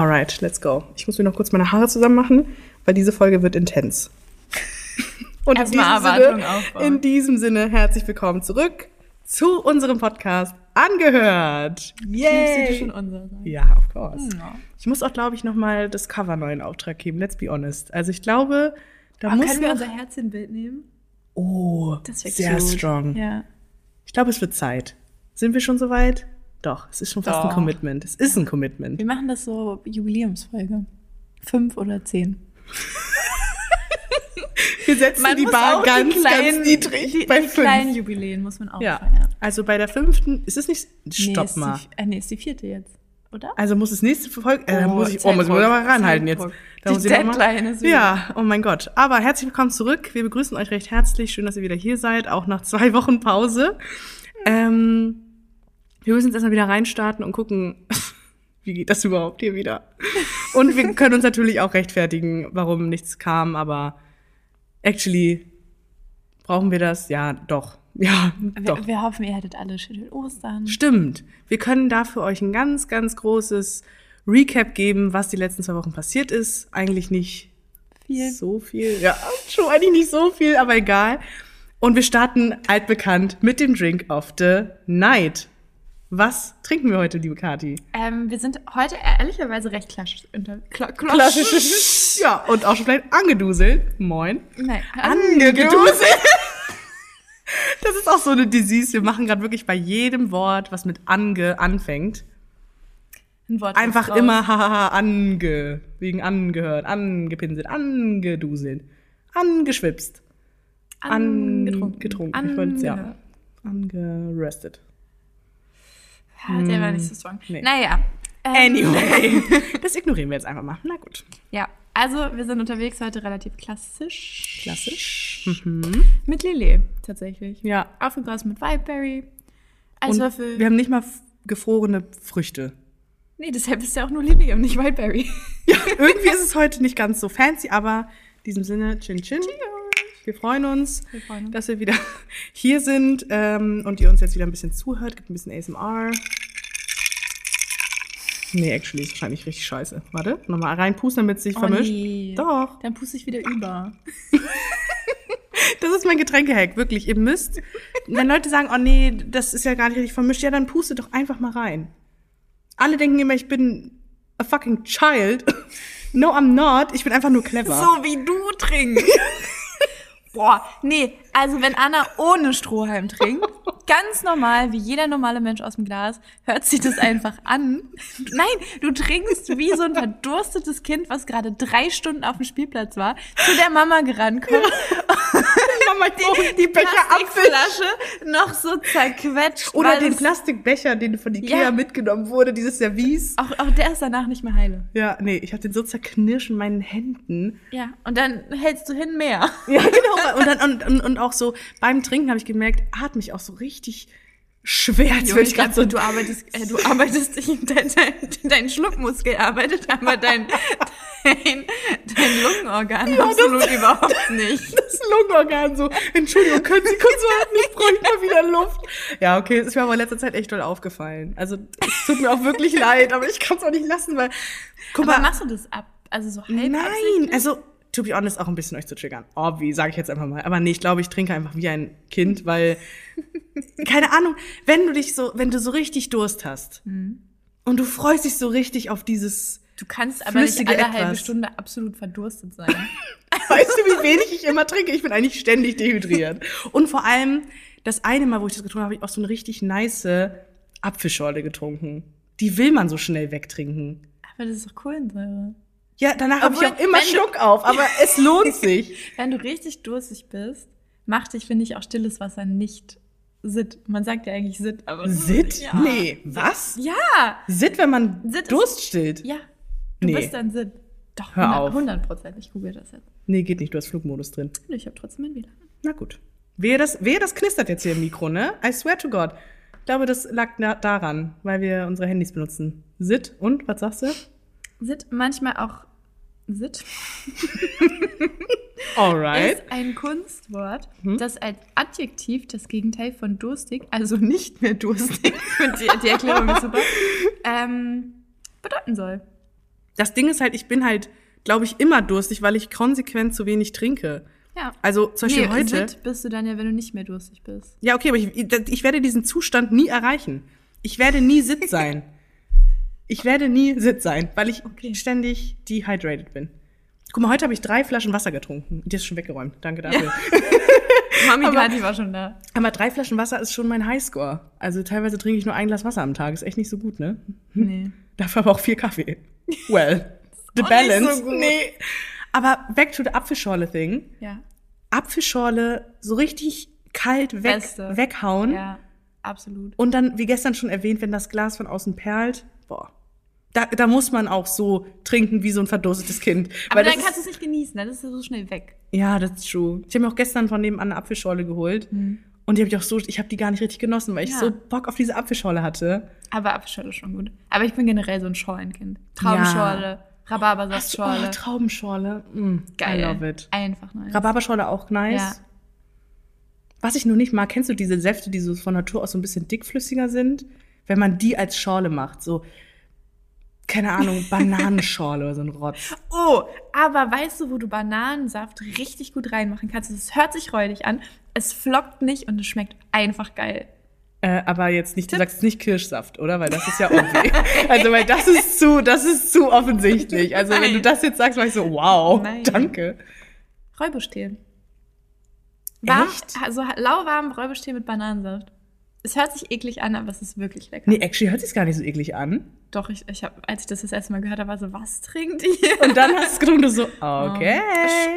Alright, let's go. Ich muss mir noch kurz meine Haare zusammen machen, weil diese Folge wird intens. Und in diesem, Sinne, in diesem Sinne, herzlich willkommen zurück zu unserem Podcast Angehört. Yay. Yay! schon unser sein. Ja, of course. Ja. Ich muss auch, glaube ich, nochmal das Cover neu in Auftrag geben. Let's be honest. Also ich glaube, da Aber muss können wir unser Herzchenbild nehmen? Oh, Das wäre sehr cute. strong. Ja. Ich glaube, es wird Zeit. Sind wir schon soweit? Doch, es ist schon fast ein Doch. Commitment. Es ist ein Commitment. Wir machen das so Jubiläumsfolge. Fünf oder zehn. Wir setzen die muss Bar ganz, die kleinen, ganz niedrig die, bei die fünf. kleinen Jubiläen muss man auch ja. feiern. Also bei der fünften, ist es nicht, Nee, stopp ist mal. Die, äh, nee, ist die vierte jetzt, oder? Also muss es nächste Folge, äh, da Oh, muss ich, oh, muss ich mal ranhalten jetzt. Da Die Deadline ist wieder- Ja, oh mein Gott. Aber herzlich willkommen zurück. Wir begrüßen euch recht herzlich. Schön, dass ihr wieder hier seid, auch nach zwei Wochen Pause. Ähm, wir müssen jetzt erstmal wieder reinstarten und gucken, wie geht das überhaupt hier wieder. Und wir können uns natürlich auch rechtfertigen, warum nichts kam, aber actually brauchen wir das? Ja, doch. Ja, doch. Wir, wir hoffen, ihr hattet alle schöne Ostern. Stimmt. Wir können dafür euch ein ganz, ganz großes Recap geben, was die letzten zwei Wochen passiert ist. Eigentlich nicht Viel. so viel. Ja, schon eigentlich nicht so viel, aber egal. Und wir starten altbekannt mit dem Drink of the Night. Was trinken wir heute, liebe Kati? Ähm, wir sind heute ehrlicherweise recht klassisch. Unter, kla, Klassisches. Ja, und auch schon vielleicht angeduselt. Moin. Nein, Angeduselt. Das ist auch so eine Disease. Wir machen gerade wirklich bei jedem Wort, was mit ange anfängt, Ein Wort einfach raus. immer hahaha ange, wegen angehört, angepinselt, angeduselt, angeschwipst, angetrunken. getrunken. Ich wollte ja, Angehört. Ja, der war nicht so strong. Nee. Naja. Ähm, Anyway, das ignorieren wir jetzt einfach mal. Na gut. Ja, also wir sind unterwegs heute relativ klassisch. Klassisch. Mit Lillet, tatsächlich. Ja. Aufgegossen mit Wildberry. Und Eiswürfel. wir haben nicht mal gefrorene Früchte. nee, deshalb ist ja auch nur Lillet und nicht Wildberry. Ja, irgendwie ist es heute nicht ganz so fancy, aber in diesem Sinne, Chin Chin. Wir freuen uns, Wir freuen uns. dass wir wieder hier sind ähm, und ihr uns jetzt wieder ein bisschen zuhört. Gibt ein bisschen ASMR. Nee, actually ist wahrscheinlich richtig scheiße. Warte, nochmal reinpusten, damit es sich vermischt. Oh, nee. Doch, Dann puste ich wieder über. das ist mein Getränkehack, wirklich. Ihr müsst, wenn Leute sagen, oh nee, das ist ja gar nicht richtig vermischt, ja, dann pustet doch einfach mal rein. Alle denken immer, ich bin a fucking child. No, I'm not. Ich bin einfach nur clever. So wie du trinkst. 哇你 also wenn Anna ohne Strohhalm trinkt, ganz normal, wie jeder normale Mensch aus dem Glas, hört sich das einfach an. Nein, du trinkst wie so ein verdurstetes Kind, was gerade drei Stunden auf dem Spielplatz war, zu der Mama gerannt kommt, Mama, ich brauche die Becher Apfel. Plastikflasche noch so zerquetscht. Oder den Plastikbecher, den von Ikea Ja. mitgenommen wurde, dieses Service. Auch, auch der ist danach nicht mehr heile. Ja, nee, ich habe den so zerknirscht in meinen Händen. Ja, und dann hältst du hin mehr. Ja, genau. Und, dann, und, und, und auch so beim Trinken habe ich gemerkt, atme ich auch so richtig schwer. Als würde ich gerade so du arbeitest, äh, du arbeitest, dein, dein, dein Schluckmuskel arbeitet, aber dein, dein, dein Lungenorgan das- absolut überhaupt nicht. das Lungenorgan so. Entschuldigung, können Sie kurz warten? Ich brauche mal wieder Luft. Ja, okay, es ist mir aber in letzter Zeit echt doll aufgefallen. Also es tut mir auch wirklich leid, aber ich kann es auch nicht lassen, weil guck Aber mal, machst du das ab? Also so halb Nein, also to be honest, auch ein bisschen euch zu triggern. Obvi, sage ich jetzt einfach mal. Aber nee, ich glaube, ich trinke einfach wie ein Kind, weil, keine Ahnung, wenn du dich so, wenn du so richtig Durst hast Mhm. und du freust dich so richtig auf dieses, Du kannst aber nicht alle halbe Etwas. Stunde absolut verdurstet sein. weißt du, wie wenig ich immer trinke? Ich bin eigentlich ständig dehydriert. Und vor allem, das eine Mal, wo ich das getrunken habe, habe ich auch so eine richtig nice Apfelschorle getrunken. Die will man so schnell wegtrinken. aber das ist doch Kohlensäure. Ja, danach habe ich auch immer du- Schluck auf, aber es lohnt sich. Wenn du richtig durstig bist, macht dich, finde ich, auch stilles Wasser nicht Sitt. Man sagt ja eigentlich Sitt, aber. Sit? Ja. Nee, was? Ja! Sit, wenn man Sit ist- Durst stillt? Ja. Du Nee. bist dann Sitt. Doch, Hör 100 auf. 100 Prozent. Ich google das jetzt. Nee, geht nicht, du hast Flugmodus drin. Ich habe trotzdem ein WLAN. Na gut. Wehe das, wehe, das knistert jetzt hier im Mikro, ne? I swear to God. Ich glaube, das lag daran, weil wir unsere Handys benutzen. Sit und, was sagst du? Sitt, manchmal auch Sitt, Alright. ist ein Kunstwort, Mhm. das als Adjektiv das Gegenteil von durstig, also nicht mehr durstig, die, die Erklärung ist super, ähm, bedeuten soll. Das Ding ist halt, ich bin halt, glaube ich, immer durstig, weil ich konsequent zu wenig trinke. Ja. Also zum Beispiel nee, heute. Sitt bist du dann ja, wenn du nicht mehr durstig bist. Ja, okay, aber ich, ich werde diesen Zustand nie erreichen. Ich werde nie Sit sein. Ich werde nie Sit sein, weil ich Okay. ständig dehydrated bin. Guck mal, heute habe ich drei Flaschen Wasser getrunken. Die ist schon weggeräumt. Danke dafür. Mami Aber- Kathi war schon da. Aber drei Flaschen Wasser ist schon mein Highscore. Also teilweise trinke ich nur ein Glas Wasser am Tag. Ist echt nicht so gut, ne? Nee. Dafür aber auch vier Kaffee. Well, the balance. so gut. Nee. Aber back to the Apfelschorle-Thing. Ja. Apfelschorle so richtig kalt weg, Beste. weghauen. Ja, absolut. Und dann, wie gestern schon erwähnt, wenn das Glas von außen perlt, boah. Da, da muss man auch so trinken wie so ein verdurstetes Kind. Aber dann das kannst du es nicht genießen, dann ist es so schnell weg. Ja, das ist true. Ich habe mir auch gestern von nebenan eine Apfelschorle geholt. Und die habe ich auch so, ich habe die gar nicht richtig genossen, weil ich Ja. so Bock auf diese Apfelschorle hatte. Aber Apfelschorle ist schon gut. Aber ich bin generell so ein Schorlenkind. Traubenschorle, Oh, Rhabarbersaftschorle. Traubenschorle. Mm, Geil. I love it. Einfach nice. Rhabarberschorle auch nice. Ja. Was ich nur nicht mag, kennst du diese Säfte, die so von Natur aus so ein bisschen dickflüssiger sind? Wenn man die als Schorle macht, so, keine Ahnung, Bananenschorle oder so ein Rotz. Oh, aber weißt du, wo du Bananensaft richtig gut reinmachen kannst? Es hört sich räudig an, es flockt nicht und es schmeckt einfach geil. Äh, aber jetzt nicht, du sagst nicht Kirschsaft, oder? Weil das ist ja obvi. also, weil das ist zu, das ist zu offensichtlich. Also, wenn du Nein. das jetzt sagst, war ich so, wow, Nein. danke. Räubuschtee. Warm, Echt? also lauwarm Räubuschtee mit Bananensaft. Es hört sich eklig an, aber es ist wirklich lecker. Nee, actually hört sich gar nicht so eklig an. Doch, ich, ich hab, als ich das das erste Mal gehört habe, war so, was trinkt ihr? Und dann hast du es getrunken, du so, okay.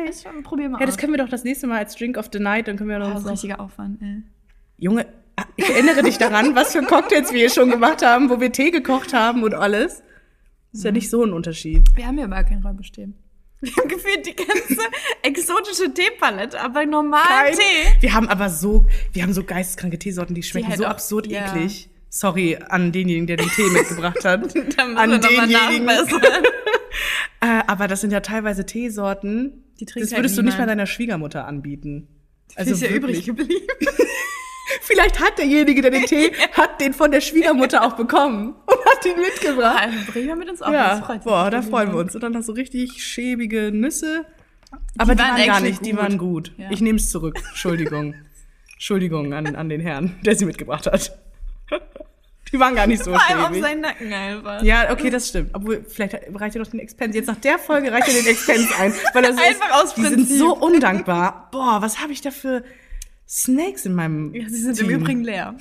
Ich, ich, probier mal Ja, das können wir doch das nächste Mal als Drink of the Night, dann können wir Oh, noch das ist so richtiger Aufwand, ey. Junge, ah, ich erinnere dich daran, was für Cocktails wir hier schon gemacht haben, wo wir Tee gekocht haben und alles. Das ist ja nicht so ein Unterschied. Wir haben ja überall keinen Räubuschtee. Wir haben gefühlt die ganze exotische Teepalette, aber normalen Tee. Wir haben aber so, wir haben so geisteskranke Teesorten, die schmecken halt so auch- absurd ja. eklig. Sorry an denjenigen, der den Tee mitgebracht hat. An denjenigen. Äh, aber das sind ja teilweise Teesorten, Die trinkt das halt würdest du nicht mal deiner Schwiegermutter anbieten. Also ist ja übrig geblieben. Vielleicht hat derjenige, der den Tee, hat den von der Schwiegermutter auch bekommen und ihn mitgebracht. Bringen wir mit uns auf. Ja, das freut boah, da freuen wir uns. Und dann noch so richtig schäbige Nüsse. Aber die, waren waren, gar nicht, die gut. waren gut. Ja. Ich nehme es zurück. Entschuldigung. Entschuldigung an, an den Herrn, der sie mitgebracht hat. Die waren gar nicht so Vor allem auf schäbig. seinen Nacken einfach. Ja, okay, das stimmt. Obwohl, vielleicht reicht er doch den Expense. Jetzt nach der Folge reicht er den Expense ein. Weil so Einfach ist, aus Die sind Prinzip. so undankbar. Boah, was habe ich da für Snakes in meinem Ja, sie sind Team? im Übrigen leer.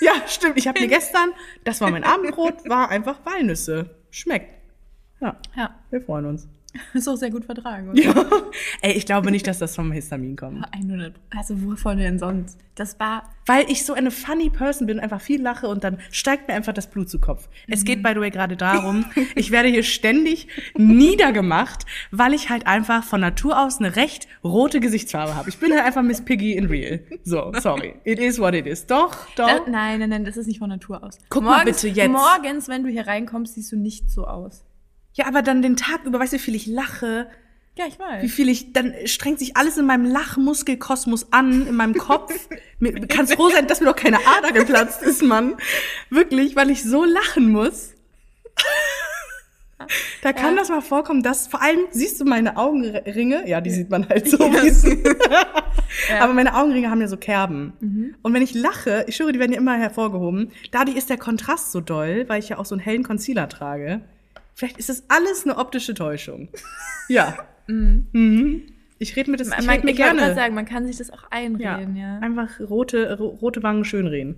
Ja, stimmt. Ich habe mir gestern, das war mein Abendbrot, war einfach Walnüsse. Schmeckt. Ja, Ja, wir freuen uns. ist auch sehr gut vertragen. Oder? Ja. Ey, ich glaube nicht, dass das vom Histamin kommt. 100. Also wovon denn sonst? Das war Weil ich so eine funny Person bin, einfach viel lache und dann steigt mir einfach das Blut zu Kopf. Es geht, by the way, gerade darum, ich werde hier ständig niedergemacht, weil ich halt einfach von Natur aus eine recht rote Gesichtsfarbe habe. Ich bin halt einfach Miss Piggy in real. So, sorry. It is what it is. Doch, doch. Da, nein, nein, nein, das ist nicht von Natur aus. Guck mal bitte jetzt. Morgens, wenn du hier reinkommst, siehst du nicht so aus. Ja, aber dann den Tag über, weißt du, wie viel ich lache, Ja, ich weiß. wie viel ich, dann strengt sich alles in meinem Lachmuskelkosmos an, in meinem Kopf. Kannst froh sein, dass mir doch keine Ader geplatzt ist, Mann. Wirklich, weil ich so lachen muss. Da kann Ja. das mal vorkommen, dass vor allem, siehst du meine Augenringe? Ja, die sieht man halt so. Sie- Ja. Aber meine Augenringe haben ja so Kerben. Und wenn ich lache, ich schwöre, die werden ja immer hervorgehoben, dadurch ist der Kontrast so doll, weil ich ja auch so einen hellen Concealer trage. Vielleicht ist das alles eine optische Täuschung. Ja. Mhm. Ich rede mir das man, ich red mir ich gerne. sagen, man kann sich das auch einreden, ja. Ja, Einfach rote, ro rote Wangen schönreden.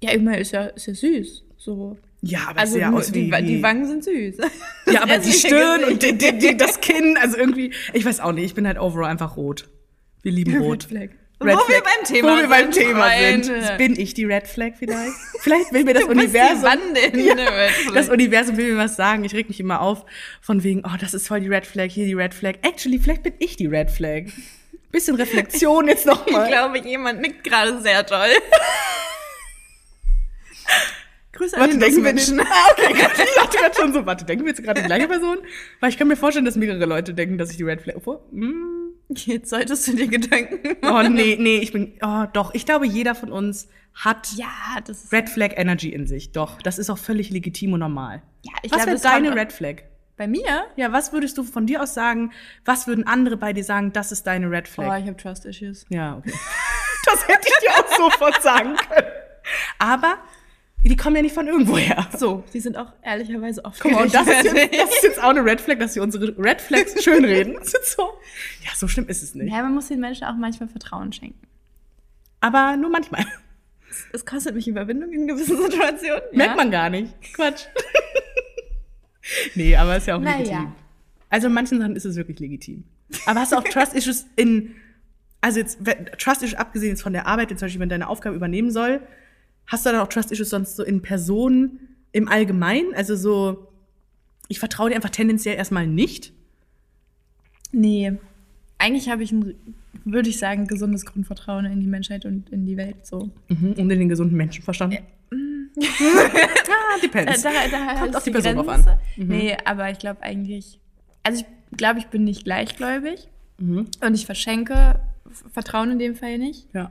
immer ist ja, ist ja süß. So. Ja, aber Also ja nur- die, wie, die Wangen sind süß. Ja, aber die Stirn und die, die, die, das Kinn, also irgendwie, ich weiß auch nicht, ich bin halt overall einfach rot. Wir lieben rot. Red Flag. Red Wo wir Flag. beim Thema Wo wir beim sind, Thema sind. Bin ich die Red Flag vielleicht? Vielleicht will mir das Universum. Ja, das Universum will mir was sagen. Ich reg mich immer auf von wegen, oh, das ist voll die Red Flag, hier die Red Flag. Actually, vielleicht bin ich die Red Flag. Bisschen Reflexion jetzt Ich nochmal. glaube, jemand nickt gerade sehr toll. Grüße an Warte, den wir Menschen. Ah, okay, ich dachte gerade schon so, warte, denken wir jetzt gerade die gleiche Person? Weil ich kann mir vorstellen, dass mehrere Leute denken, dass ich die Red Flag. Obwohl, mm, Jetzt solltest du dir Gedanken Oh, nee, nee, ich bin, oh, doch. Ich glaube, jeder von uns hat Ja. Red Flag Energy in sich. Doch, das ist auch völlig legitim und normal. ja, ich Was wäre deine Red Flag? Bei mir? Ja, was würdest du von dir aus sagen? Was würden andere bei dir sagen, das ist deine Red Oh, Flag? ich habe Trust Issues. Ja, okay. Das hätte ich dir auch sofort sagen können. Aber die kommen ja nicht von irgendwoher. So, die sind auch ehrlicherweise oft Guck mal, und das ist, jetzt, das ist jetzt auch eine Red Flag, dass wir unsere Red Flags schönreden. So. Ja, so schlimm ist es nicht. Ja, man muss den Menschen auch manchmal Vertrauen schenken. Aber nur manchmal. Es kostet mich Überwindung in gewissen Situationen. Merkt man gar nicht. Quatsch. nee, aber ist ja auch Naja. legitim. Also in manchen Sachen ist es wirklich legitim. Aber hast du auch Trust-Issues in, also jetzt, Trust-Issues abgesehen jetzt von der Arbeit, jetzt zum Beispiel, wenn deine Aufgabe übernehmen soll, hast du dann auch Trust-Issues sonst so in Personen im Allgemeinen? Also so, ich vertraue dir einfach tendenziell erstmal nicht. Nee. Eigentlich habe ich ein, würde ich sagen, gesundes Grundvertrauen in die Menschheit und in die Welt. So. Mhm. Und in den gesunden Menschenverstand. ah, depends. Da, da, da Kommt auf die Person drauf Grenze. an. Mhm. Nee, aber ich glaube eigentlich, also ich glaube, ich bin nicht gleichgläubig Mhm. und ich verschenke Vertrauen in dem Fall nicht. Ja.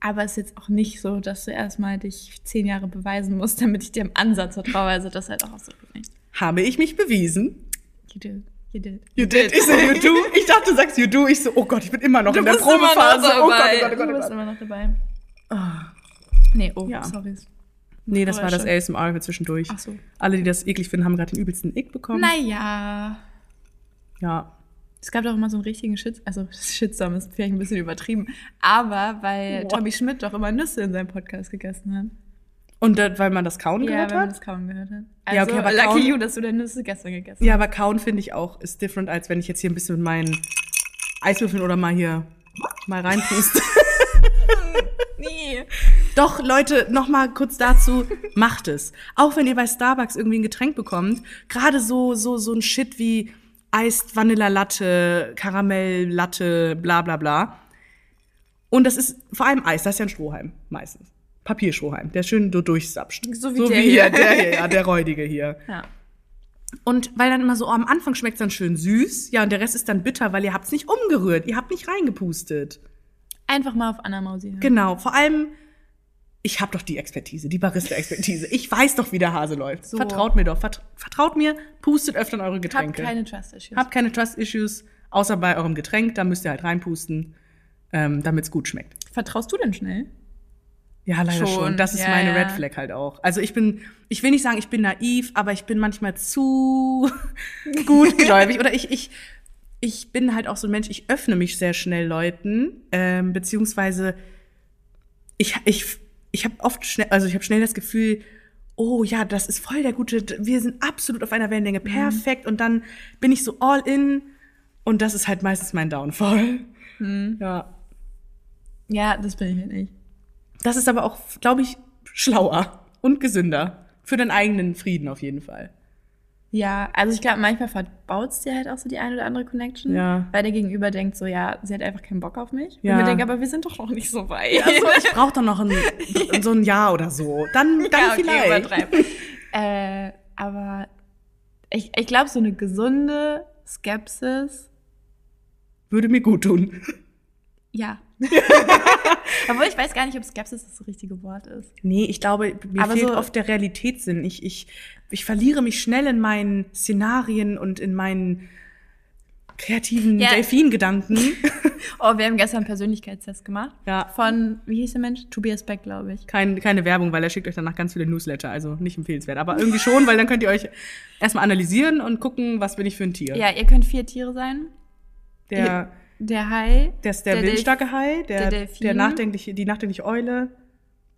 Aber es ist jetzt auch nicht so, dass du erstmal dich zehn Jahre beweisen musst, damit ich dir im Ansatz vertraue. Also das ist halt auch absolut nicht. Habe ich mich bewiesen? You did. You did. You did. Ich so, you do. Ich dachte, du sagst you do. Ich so, oh Gott, ich bin immer noch in der Probephase. Oh Gott, oh. Gott, oh Gott, Du oh bist immer noch dabei. Ah. Nee, oh, Ja. sorry. Nee, das war das. ASMR für zwischendurch. Ach so. Alle, die das eklig finden, haben gerade den übelsten Ick bekommen. Naja. Ja. Es gab doch immer so einen richtigen Shit, also Shitstorm ist vielleicht ein bisschen übertrieben, aber weil Boah. Tommy Schmidt doch immer Nüsse in seinem Podcast gegessen hat. Und das, weil man das Kauen ja, gehört wenn man hat? das kaum gehört hat. Also, Ja, okay, aber lucky kauen- you, dass du deine Nüsse gestern gegessen Ja, aber Kauen finde ich auch ist different, als wenn ich jetzt hier ein bisschen mit meinen Eiswürfeln oder mal hier mal reinpuste. hast. Nee. Doch, Leute, noch mal kurz dazu, macht es. Auch wenn ihr bei Starbucks irgendwie ein Getränk bekommt, gerade so, so, so ein Shit wie Eist Vanilla Latte, Karamell Latte, bla, bla, bla. Und das ist vor allem Eis, das ist ja ein Strohhalm, meistens. Papierstrohhalm, der schön so durchsapscht. So wie der hier. der hier, ja, der räudige hier. Ja. Und weil dann immer so, oh, am Anfang schmeckt es dann schön süß, ja, und der Rest ist dann bitter, weil ihr habt's nicht umgerührt, ihr habt nicht reingepustet. Einfach mal auf Anna Mausi hören. Genau, vor allem, ich habe doch die Expertise, die Barista-Expertise. Ich weiß doch, wie der Hase läuft. So. Vertraut mir doch. Vert vertraut mir, pustet öfter in eure Habt Getränke. keine Trust Issues. Habt keine Trust-Issues, außer bei eurem Getränk. Da müsst ihr halt reinpusten, ähm, damit es gut schmeckt. Vertraust du denn schnell? Ja, leider schon. Schon, Das ist ja, meine ja. Red Flag halt auch. Also ich bin, ich will nicht sagen, ich bin naiv, aber ich bin manchmal zu gutgläubig. Oder ich, ich, ich bin halt auch so ein Mensch, ich öffne mich sehr schnell Leuten, ähm, beziehungsweise ich, ich, ich habe oft schnell, also ich habe schnell das Gefühl, oh ja, das ist voll der gute, wir sind absolut auf einer Wellenlänge, perfekt. Und dann bin ich so all in und das ist halt meistens mein Downfall. Ja. Ja, das bin ich halt nicht. Das ist aber auch, glaube ich, schlauer und gesünder. Für den eigenen Frieden auf jeden Fall. Ja, also ich glaube, manchmal verbaut es dir halt auch so die eine oder andere Connection. Ja. Weil der Gegenüber denkt so, ja, sie hat einfach keinen Bock auf mich. Ja. Und mir denke, aber wir sind doch noch nicht so weit. Also ich brauche doch noch ein, so ein Jahr oder so. Dann, dann Ja, okay, vielleicht. äh, aber ich, ich glaube, so eine gesunde Skepsis, Würde mir gut tun. ja. Obwohl ich weiß gar nicht, ob Skepsis das richtige Wort ist. Nee, ich glaube, mir Aber fehlt so- oft der Realitätssinn. Ich, ich, ich verliere mich schnell in meinen Szenarien und in meinen kreativen Ja. Delfin-Gedanken. Oh, wir haben gestern einen Persönlichkeitstest gemacht. Ja. Von, wie hieß der Mensch? Tobias Beck, glaube ich. Kein, keine Werbung, weil er schickt euch danach ganz viele Newsletter, also nicht empfehlenswert. Aber irgendwie schon, weil dann könnt ihr euch erstmal analysieren und gucken, was bin ich für ein Tier. Ja, ihr könnt vier Tiere sein. Der, Der Hai. der ist der, der willensstarke Hai, der, der der, Delfin. nachdenkliche, die nachdenkliche Eule,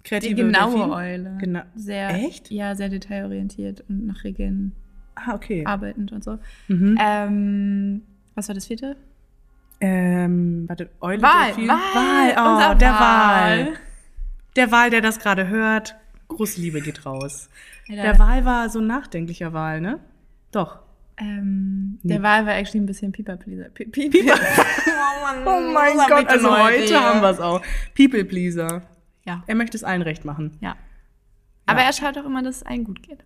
Die kreative genaue Delfin. Eule. Genau. Sehr, Echt? Ja, sehr detailorientiert und nach Regeln Ah, okay. arbeitend und so. Mhm. Ähm, was war das vierte? Ähm, warte, Eule, Delfin? Wal, Wal, oh, unser der. Wal. Der Wal, der das gerade hört, große Liebe geht raus. Alter, Der Wal war so ein nachdenklicher Wal, ne? Doch. ähm, der Nee. Wal war actually ein bisschen Pi- Pieper. oh Oh mein Gott, also heute haben wir es auch. People Pleaser. Ja, Er möchte es allen recht machen. ja. Aber er schaut auch immer, dass es allen gut geht.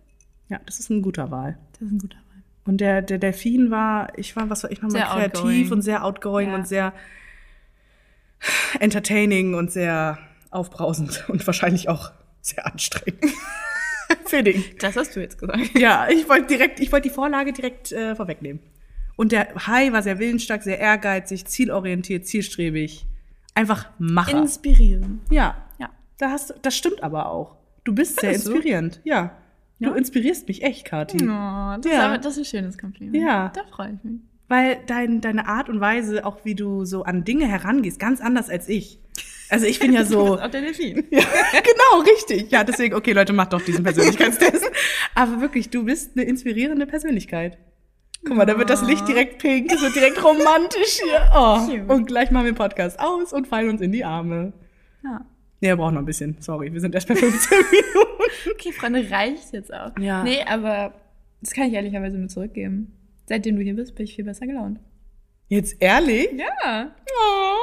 Ja, das ist ein guter Wal. Das ist ein guter Wal. Und der, der Delfin war, ich war, was war ich nochmal, kreativ outgoing. und sehr outgoing Ja. und sehr entertaining und sehr aufbrausend und wahrscheinlich auch sehr anstrengend. Fitting. Das hast du jetzt gesagt. Ja, ich wollte direkt, ich wollte die Vorlage direkt äh, vorwegnehmen. Und der Hai war sehr willensstark, sehr ehrgeizig, zielorientiert, zielstrebig. Einfach Macher. Inspirieren. ja, Ja. Da hast, du- das stimmt aber auch. Du bist sehr Findest du? inspirierend. Ja. Du Ja? inspirierst mich echt, Kathi. Oh, das, Ja. ist das ist ein schönes Kompliment. Ja. Da freue ich mich. Weil dein, deine Art und Weise, auch wie du so an Dinge herangehst, ganz anders als ich. Also ich bin ja so. Auch der Delfin. Ja, genau, richtig. Ja, deswegen, okay, Leute, macht doch diesen Persönlichkeitstest. Aber wirklich, du bist eine inspirierende Persönlichkeit. Guck mal, da wird das Licht direkt pink, es wird direkt romantisch hier. Oh, und gleich machen wir den Podcast aus und fallen uns in die Arme. Ja. Nee, wir brauchen noch ein bisschen. Sorry, wir sind erst bei 15 Minuten. Okay, Freunde, reicht jetzt auch. Ja. Nee, aber das kann ich ehrlicherweise nur zurückgeben. Seitdem du hier bist, bin ich viel besser gelaunt. Jetzt ehrlich? Ja. Oh,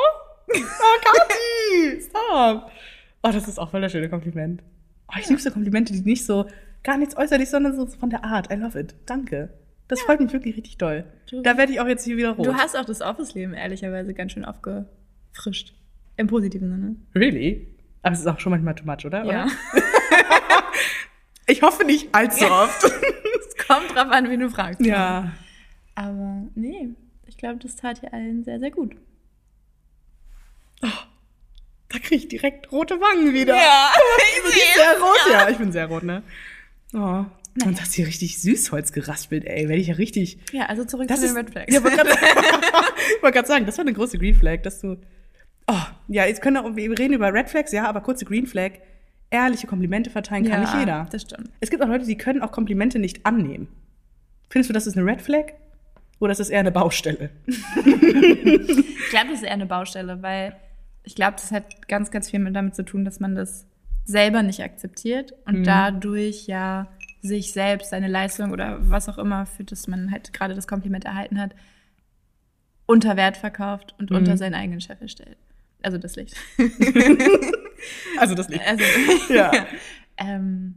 oh Kathi, stop. Oh, das ist auch voll das schöne Kompliment. Oh, ich liebe so Komplimente, die nicht so, gar nichts äußerlich, sondern so von der Art. I love it. Danke. Das freut mich wirklich richtig doll. Du- Da werde ich auch jetzt hier wieder rot. Du hast auch das Office-Leben ehrlicherweise ganz schön aufgefrischt. Im positiven Sinne. Really? Aber es ist auch schon manchmal too much, oder? Ja. oder? Ich hoffe nicht allzu oft. Es kommt drauf an, wie du fragst. ja. Aber nee, ich glaube, das tat hier allen sehr, sehr gut. Da kriege ich direkt rote Wangen wieder. Ja, Ich bin sehr rot, ja. Ich bin sehr rot, ne? Oh. Und das hier richtig Süßholz geraspelt, ey. Werde ich ja richtig. Ja, also zurück Das zu ist, den Red Flags. Ja, wollte gerade sagen, das war eine große Green Flag, dass du. Oh, ja, jetzt können wir, wir reden über Red Flags, ja, aber kurze Green Flag. Ehrliche Komplimente verteilen kann nicht jeder. Das stimmt. Es gibt auch Leute, die können auch Komplimente nicht annehmen. Findest du, das ist eine Red Flag? Oder ist das eher eine Baustelle? Ich glaube, das ist eher eine Baustelle, weil ich glaube, das hat ganz, ganz viel mit damit zu tun, dass man das selber nicht akzeptiert und Mhm. dadurch ja sich selbst, seine Leistung oder was auch immer, für das man halt gerade das Kompliment erhalten hat, unter Wert verkauft und Mhm. unter seinen eigenen Chef stellt. Also das Licht. Also das nicht. Also, Ja. ähm,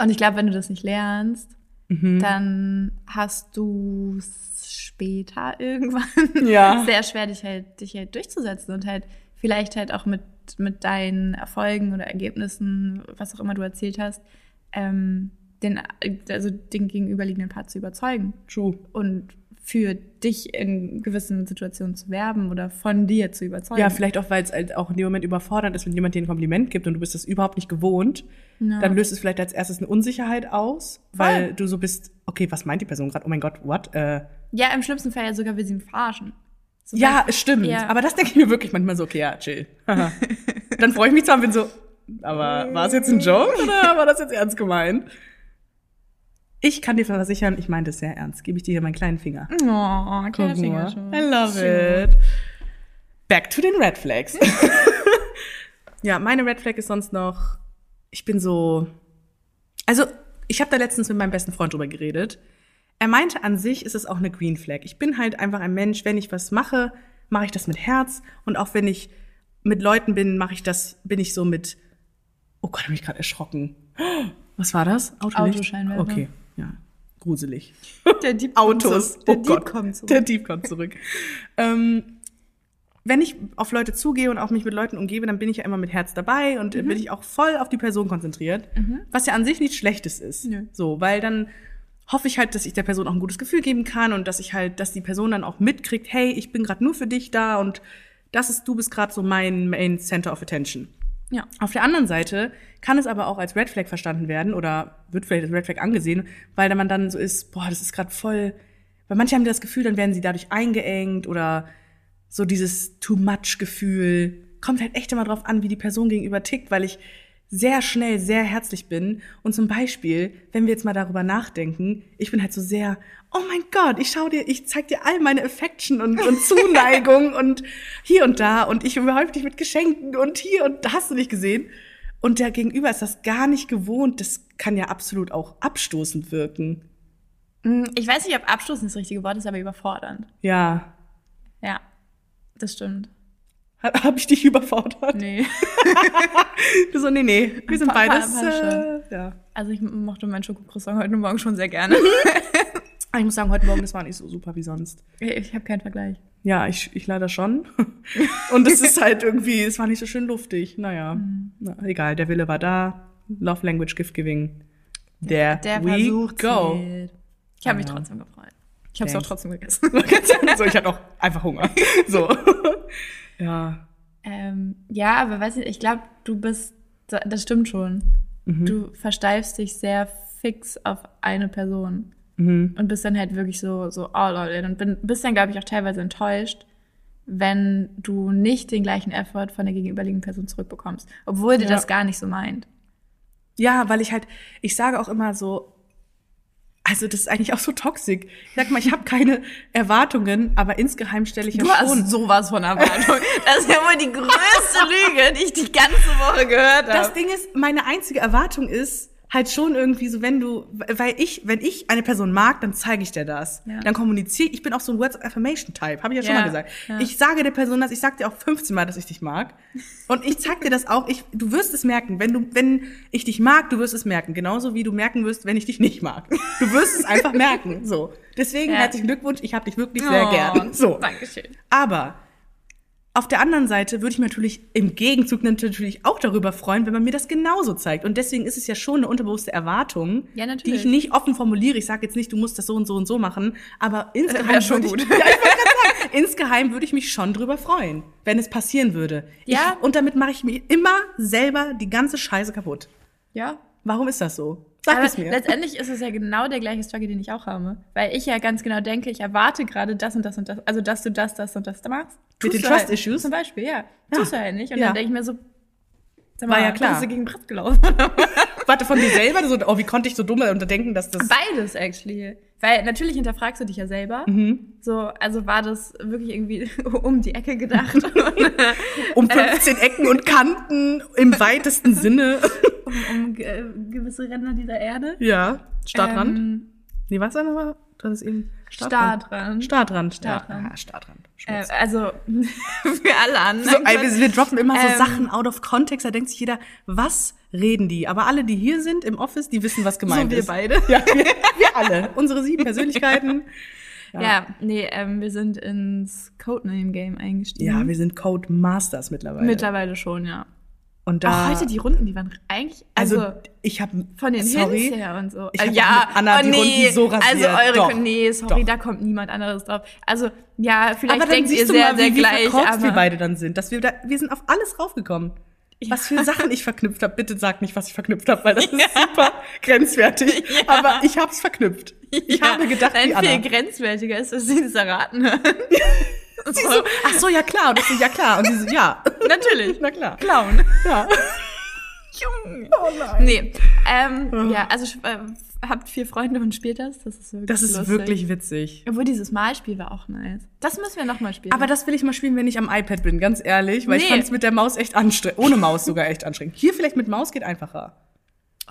und ich glaube, wenn du das nicht lernst, Mhm. dann hast du später irgendwann Ja. sehr schwer, dich halt, dich halt durchzusetzen und halt vielleicht halt auch mit, mit deinen Erfolgen oder Ergebnissen, was auch immer du erzählt hast, ähm, den, also den gegenüberliegenden Part zu überzeugen True. und für dich in gewissen Situationen zu werben oder von dir zu überzeugen. Ja, vielleicht auch, weil es halt auch in dem Moment überfordert ist, wenn jemand dir ein Kompliment gibt und du bist das überhaupt nicht gewohnt. Ja. Dann löst es vielleicht als erstes eine Unsicherheit aus, weil du so bist, okay, was meint die Person gerade? Oh mein Gott, what? Äh, Ja, im schlimmsten Fall ja sogar will sie ihn verarschen. So ja, stimmt. Ja. Aber das denke ich mir wirklich manchmal so, okay, ja, chill. Dann freue ich mich zwar und bin so, aber war es jetzt ein Joke oder war das jetzt ernst gemeint? Ich kann dir versichern, ich meine das sehr ernst. Gebe ich dir hier meinen kleinen Finger. Oh, kleiner Finger schon. I love Schön. it. Back to den Red Flags. ja, meine Red Flag ist sonst noch, ich bin so, also ich habe da letztens mit meinem besten Freund drüber geredet. Er meinte, an sich ist es auch eine Green Flag. Ich bin halt einfach ein Mensch, wenn ich was mache, mache ich das mit Herz und auch wenn ich mit Leuten bin, mache ich das, bin ich so mit, oh Gott, hab mich gerade erschrocken. Was war das? Autolicht? Autoscheinwerfer. Okay, ja, gruselig. Der Dieb Autos. Der oh Dieb Gott. kommt zurück. Der Dieb kommt zurück. ähm, wenn ich auf Leute zugehe und auch mich mit Leuten umgebe, dann bin ich ja immer mit Herz dabei und Mhm. bin ich auch voll auf die Person konzentriert, was ja an sich nichts Schlechtes ist. Nö. So, weil dann hoffe ich halt, dass ich der Person auch ein gutes Gefühl geben kann und dass ich halt, dass die Person dann auch mitkriegt, hey, ich bin gerade nur für dich da und das ist, du bist gerade so mein Main Center of Attention. Ja. Auf der anderen Seite kann es aber auch als Red Flag verstanden werden oder wird vielleicht als Red Flag angesehen, weil man dann so ist, boah, das ist gerade voll, weil manche haben das Gefühl, dann werden sie dadurch eingeengt oder so dieses too much Gefühl. Kommt halt echt immer drauf an, wie die Person gegenüber tickt, weil ich sehr schnell sehr herzlich bin und zum Beispiel, wenn wir jetzt mal darüber nachdenken, ich bin halt so sehr, oh mein Gott, ich schau dir, ich zeig dir all meine Affection und, und Zuneigung und hier und da und ich überhäufe dich mit Geschenken und hier und da hast du nicht gesehen. Und der Gegenüber ist das gar nicht gewohnt. Das kann ja absolut auch abstoßend wirken. Mm, Ich weiß nicht, ob Abstoßen das richtige Wort ist, aber überfordernd. Ja. Ja, das stimmt. Habe hab ich dich überfordert? Nee. Du so, nee, nee, wir sind beides. passt Äh, ja. Also ich mochte mein Schokocroissant heute Morgen schon sehr gerne. Aber Ich muss sagen, heute Morgen, das war nicht so super wie sonst. Ich habe keinen Vergleich. Ja, ich, ich leider schon. Und es ist halt irgendwie, es war nicht so schön luftig. Naja, na, egal, der Wille war da. Love Language Gift Giving. There Der we Versuch go. zählt. Ich habe mich trotzdem gefreut. Ich habe es auch trotzdem gegessen. so, ich hatte auch einfach Hunger. So. ja. ähm, ja, aber weißt du, ich glaube, du bist, das stimmt schon. Mhm. Du versteifst dich sehr fix auf eine Person Mhm. und bist dann halt wirklich so, so all all in und bin, bist dann, glaube ich, auch teilweise enttäuscht, wenn du nicht den gleichen Effort von der gegenüberliegenden Person zurückbekommst, obwohl die Ja. das gar nicht so meint. Ja, weil ich halt, ich sage auch immer so, also das ist eigentlich auch so toxisch. Ich sag mal, ich habe keine Erwartungen, aber insgeheim stelle ich ja Du hast schon. sowas von Erwartung. Das ist ja wohl die größte Lüge, die ich die ganze Woche gehört Das habe. Ding ist, meine einzige Erwartung ist halt schon irgendwie so, wenn du, weil ich, wenn ich eine Person mag, dann zeige ich dir das. Ja. Dann kommuniziere ich. Ich bin auch so ein Words of Affirmation Type, habe ich ja schon Ja, mal gesagt. ja. Ich sage der Person das, ich sag dir auch 15 Mal, dass ich dich mag. Und ich zeig dir das auch. Ich, du wirst es merken, wenn du, wenn ich dich mag, du wirst es merken. Genauso wie du merken wirst, wenn ich dich nicht mag. Du wirst es einfach merken. So. Deswegen herzlichen Glückwunsch. Ich habe dich wirklich sehr gern. So. Oh, Dankeschön. Aber auf der anderen Seite würde ich mich natürlich im Gegenzug natürlich auch darüber freuen, wenn man mir das genauso zeigt. Und deswegen ist es ja schon eine unterbewusste Erwartung, Ja, die ich nicht offen formuliere. Ich sage jetzt nicht, du musst das so und so und so machen, aber insgeheim wär schon würde ich, gut. ja, ich sagen, insgeheim würde ich mich schon drüber freuen, wenn es passieren würde. Ja. Ich, und damit mache ich mir immer selber die ganze Scheiße kaputt. Ja. Warum ist das so? Sag Aber es mir. letztendlich ist es ja genau der gleiche Struggle, den ich auch habe. Weil ich ja ganz genau denke, ich erwarte gerade das und das und das, also dass du das, das und das machst. Mit den halt, Issues? Zum Beispiel, ja. Ja. Tust du halt nicht. Und Ja. dann denke ich mir so, sag War ja klar. bist du gegen Brett gelaufen? Warte, von dir selber? So, oh, wie konnte ich so dumm unterdenken, dass das... Beides, actually. Weil natürlich hinterfragst du dich ja selber. Mhm. So, also war das wirklich irgendwie um die Ecke gedacht. Um 15 Ecken und Kanten im weitesten Sinne. um um ge gewisse Ränder dieser Erde. Ja, Startrand. Ähm, nee, was war nochmal? Du hattest eben Startrand. Startrand. Startrand. Ja, ja, Startrand. Äh, also für alle anderen. so, wir, wir droppen immer so Ähm, Sachen out of context. Da denkt sich jeder, was reden die? Aber alle, die hier sind im Office, die wissen, was gemeint so wir ist. beide. Ja, wir, wir alle. Unsere sieben Persönlichkeiten. Ja, nee, ähm, wir sind ins Codename-Game eingestiegen. Ja, wir sind Code Masters mittlerweile. Mittlerweile schon, ja. Und da. Auch heute die Runden, die waren eigentlich, also, also, ich habe von den sorry, Hints her und so. Ich Äh, hab ja, Anna oh, die nee, Runden so rasiert. Also eure, Doch, nee, sorry, doch. da kommt niemand anderes drauf. Also, ja, vielleicht aber dann denkt ihr sehr, mal, sehr wie, wie gleich, verkopft aber wir beide dann sind. Dass wir, da, wir sind auf alles raufgekommen. Was für Sachen ich verknüpft habe. Bitte sag nicht, was ich verknüpft habe, weil das ist super grenzwertig. Aber ich habe es verknüpft. Ich Ja, habe gedacht, Nein, wie Anna. viel grenzwertiger ist, dass sie das erraten hören. Sie so, ach so, ja klar. Und ich so, ja klar. Und sie so, ja. Natürlich. Na klar. Clown. Ja. Junge. Oh nein. Nee, ähm, ja, also äh, habt vier Freunde und spielt das. Das ist wirklich Das ist lustig. wirklich witzig. Obwohl dieses Malspiel war auch nice. Das müssen wir nochmal spielen. Aber das will ich mal spielen, wenn ich am iPad bin, ganz ehrlich. Weil ich Nee. fand es mit der Maus echt anstrengend. Ohne Maus sogar echt anstrengend. Hier vielleicht mit Maus geht einfacher.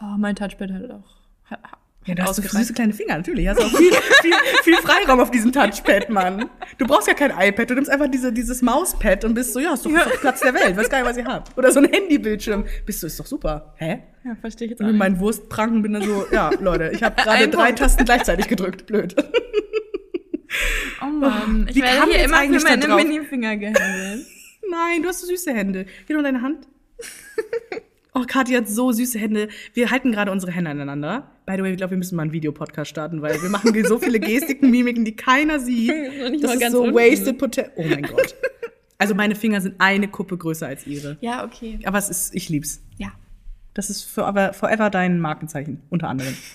oh, mein Touchpad hat auch. Ja, da hast du ausgereicht. süße kleine Finger, natürlich. Hast auch viel, viel, viel Freiraum auf diesem Touchpad, Mann. Du brauchst ja kein iPad, du nimmst einfach diese, dieses Mauspad und bist so, ja, ist doch, doch Platz der Welt, weiß gar nicht, was ihr habt. Oder so ein Handybildschirm. Bist du, ist doch super. Hä? Ja, verstehe ich jetzt auch mit meinen Wurstpranken bin dann so, ja, Leute, ich habe gerade drei Punkt. Tasten gleichzeitig gedrückt. Blöd. Oh Mann, ich Wie werde hier immer für meine? Minifinger gehandelt. Nein, du hast so süße Hände. Geh nur deine Hand. Oh, Kathi hat so süße Hände. Wir halten gerade unsere Hände aneinander. By the way, ich glaube, wir müssen mal einen Videopodcast starten, weil wir machen hier so viele Gestiken, Mimiken, die keiner sieht. Nicht Das ist so unten. wasted potential. Oh mein Gott. Also meine Finger sind eine Kuppe größer als ihre. Ja, okay. Aber es ist, ich lieb's. Ja. Das ist forever, forever dein Markenzeichen, unter anderem.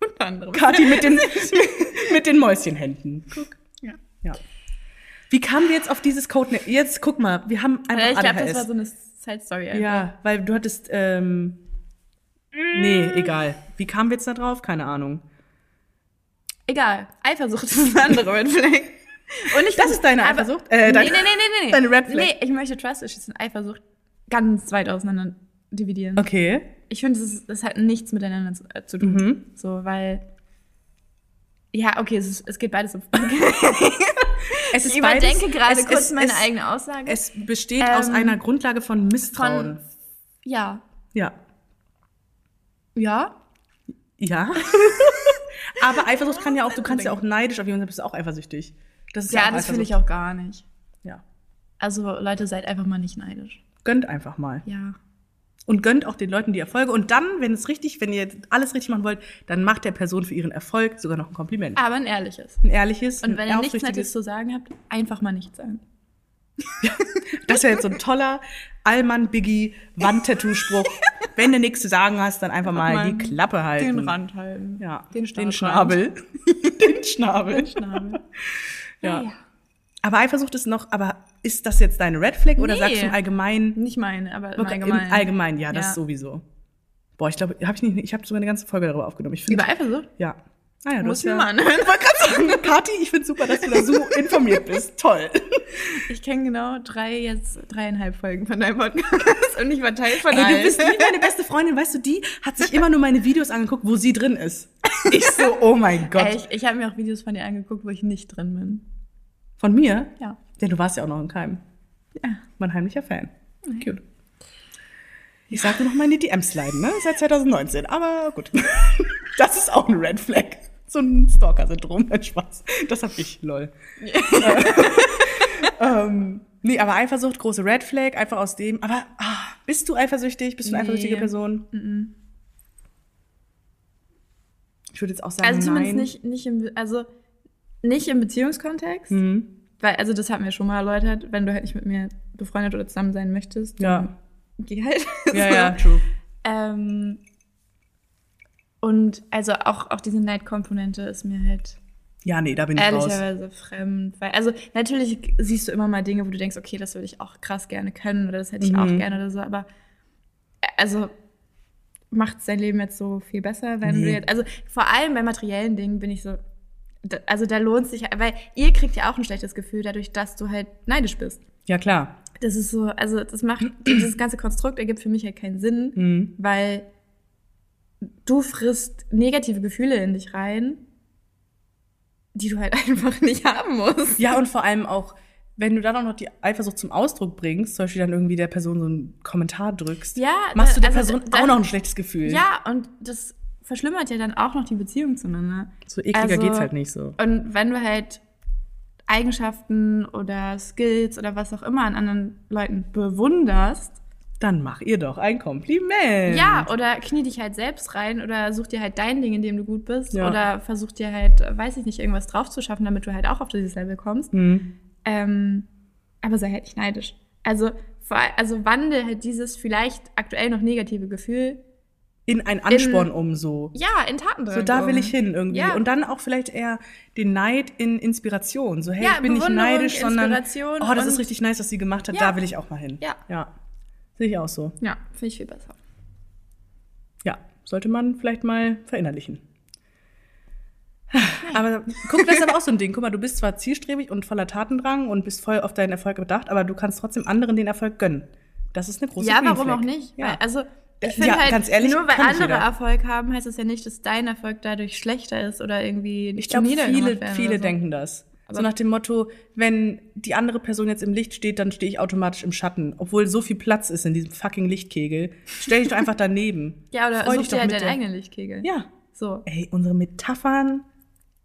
Unter anderem. Kathi mit den, mit den Mäuschenhänden. Guck. Ja. Ja. Wie kamen wir jetzt auf dieses Code? Jetzt guck mal, wir haben einfach Ich glaube, das war so eine Side-Story. Ja, weil du hattest, ähm, nee, egal. Wie kamen wir jetzt da drauf? Keine Ahnung. Egal. Eifersucht ist eine andere Red Flag. Und ich Das ist deine aber- Eifersucht? Äh, nee, deine- nee, nee, nee, nee. deine Red Flag. Nee, ich möchte Trust Issues und Eifersucht ganz weit auseinander dividieren. Okay. Ich finde, das, ist- das hat nichts miteinander zu, äh, zu tun. Mhm. So, weil. Ja, okay, es, ist, es geht beides um. Es Ich überdenke gerade es, kurz es, meine eigene Aussage. Es besteht Ähm, aus einer Grundlage von Misstrauen. ja. ja. Ja? Ja. Aber Eifersucht kann ja auch, du kannst ja auch neidisch auf jemanden, sein, bist du auch eifersüchtig. Das ist ja, Ja, das will Eifersucht. ich auch gar nicht. Ja. Also, Leute, seid einfach mal nicht neidisch. Gönnt einfach mal. Ja. Und gönnt auch den Leuten die Erfolge. Und dann, wenn es richtig, wenn ihr alles richtig machen wollt, dann macht der Person für ihren Erfolg sogar noch ein Kompliment. Aber ein ehrliches. Ein ehrliches, Und wenn ihr nichts Nettes zu sagen habt, einfach mal nichts sagen. Das wäre jetzt so ein toller Allmann Biggie Wandtattoo-Spruch. wenn du nichts zu sagen hast, dann einfach mal, die Klappe halten. Den Rand halten. Ja, Den, den. Schnabel. den Schnabel. Den Schnabel. Ja. Aber Eifersucht ist noch, aber ist das jetzt deine Red Flag oder Nee. sagst du im Allgemeinen? Nicht meine, aber im Wirklich, Allgemeinen. Im Allgemeinen, ja, das Ja. sowieso. Boah, ich glaube, habe ich nicht, ich habe sogar eine ganze Folge darüber aufgenommen. Ich finde, Über Eifersucht? ja. Ah ja, du Muss ja, mal anhören. Ich Kathi, ich finde super, dass du da so informiert bist. Toll. Ich kenne genau drei, jetzt dreieinhalb Folgen von deinem Podcast und ich war Teil von Ey, du bist wie meine beste Freundin, weißt du, die hat sich immer nur meine Videos angeguckt, wo sie drin ist. Ich so, oh mein Gott. Ey, ich ich habe mir auch Videos von dir angeguckt, wo ich nicht drin bin. Von mir? Ja. Denn du warst ja auch noch im Keim. Ja. Mein heimlicher Fan. Cute. Ich sagte noch mal in die DMs sliden, ne? Seit 2019. Aber gut. Das ist auch ein Red Flag. So ein Stalker-Syndrom, ein Spaß. Das hab ich, lol. ähm, nee, aber Eifersucht, große Red Flag, einfach aus dem. Aber ah, bist du eifersüchtig? Bist du eine Nee. eifersüchtige Person? Ich würde jetzt auch sagen, Also zumindest nein. nicht, nicht im, also nicht im Beziehungskontext. Mhm. Weil, also das hatten wir schon mal erläutert, wenn du halt nicht mit mir befreundet oder zusammen sein möchtest, Ja. dann geh halt. Ja, So. ja, true. Ähm, und also auch, auch diese Neidkomponente ist mir halt Ja, nee, da bin ich raus. ehrlicherweise fremd. Weil, also natürlich siehst du immer mal Dinge, wo du denkst, okay, das würde ich auch krass gerne können oder das hätte ich Mhm. auch gerne oder so, aber äh, also macht dein Leben jetzt so viel besser, wenn Nee. du jetzt, also vor allem bei materiellen Dingen bin ich so, also da lohnt sich, weil ihr kriegt ja auch ein schlechtes Gefühl dadurch, dass du halt neidisch bist. Ja, klar. Das ist so, also das macht, dieses ganze Konstrukt ergibt für mich halt keinen Sinn, Mhm. weil du frisst negative Gefühle in dich rein, die du halt einfach nicht haben musst. Ja, und vor allem auch, wenn du dann auch noch die Eifersucht zum Ausdruck bringst, zum Beispiel dann irgendwie der Person so einen Kommentar drückst, Ja, machst du der also Person da- auch noch ein schlechtes Gefühl. Ja, und das verschlimmert ja dann auch noch die Beziehung zueinander. So ekliger Also- geht's halt nicht so. Und wenn du halt Eigenschaften oder Skills oder was auch immer an anderen Leuten bewunderst, Dann mach ihr doch ein Kompliment. ja, oder knie dich halt selbst rein oder such dir halt dein Ding, in dem du gut bist Ja. oder versuch dir halt, weiß ich nicht, irgendwas drauf zu schaffen, damit du halt auch auf dieses Level kommst. Mhm. Ähm, aber sei halt nicht neidisch. Also, vor, also wandel halt dieses vielleicht aktuell noch negative Gefühl, In ein Ansporn um so. ja, in Taten So, da will ich hin irgendwie. Ja. Und dann auch vielleicht eher den Neid in Inspiration. So, hey, Ja, ich bin nicht neidisch, sondern, oh, das ist richtig nice, was sie gemacht hat. Ja. Da will ich auch mal hin. Ja. Ja. Sehe ich auch so. Ja, finde ich viel besser. Ja, sollte man vielleicht mal verinnerlichen. Aber guck, das ist aber auch so ein Ding. Guck mal, du bist zwar zielstrebig und voller Tatendrang und bist voll auf deinen Erfolg bedacht, aber du kannst trotzdem anderen den Erfolg gönnen. Das ist eine große Ja, warum auch nicht? Ja. Weil, also, Ja, ich finde halt, ganz ehrlich, nur weil nicht andere jeder. Erfolg haben, heißt es ja nicht, dass dein Erfolg dadurch schlechter ist oder irgendwie ich glaube, viele, viele so. denken das. So Aber- nach dem Motto, wenn die andere Person jetzt im Licht steht, dann stehe ich automatisch im Schatten. Obwohl so viel Platz ist in diesem fucking Lichtkegel. Stell dich doch einfach daneben. Ja, oder Freu such dir halt deinen der- eigenen Lichtkegel. Ja. So, Ey, unsere Metaphern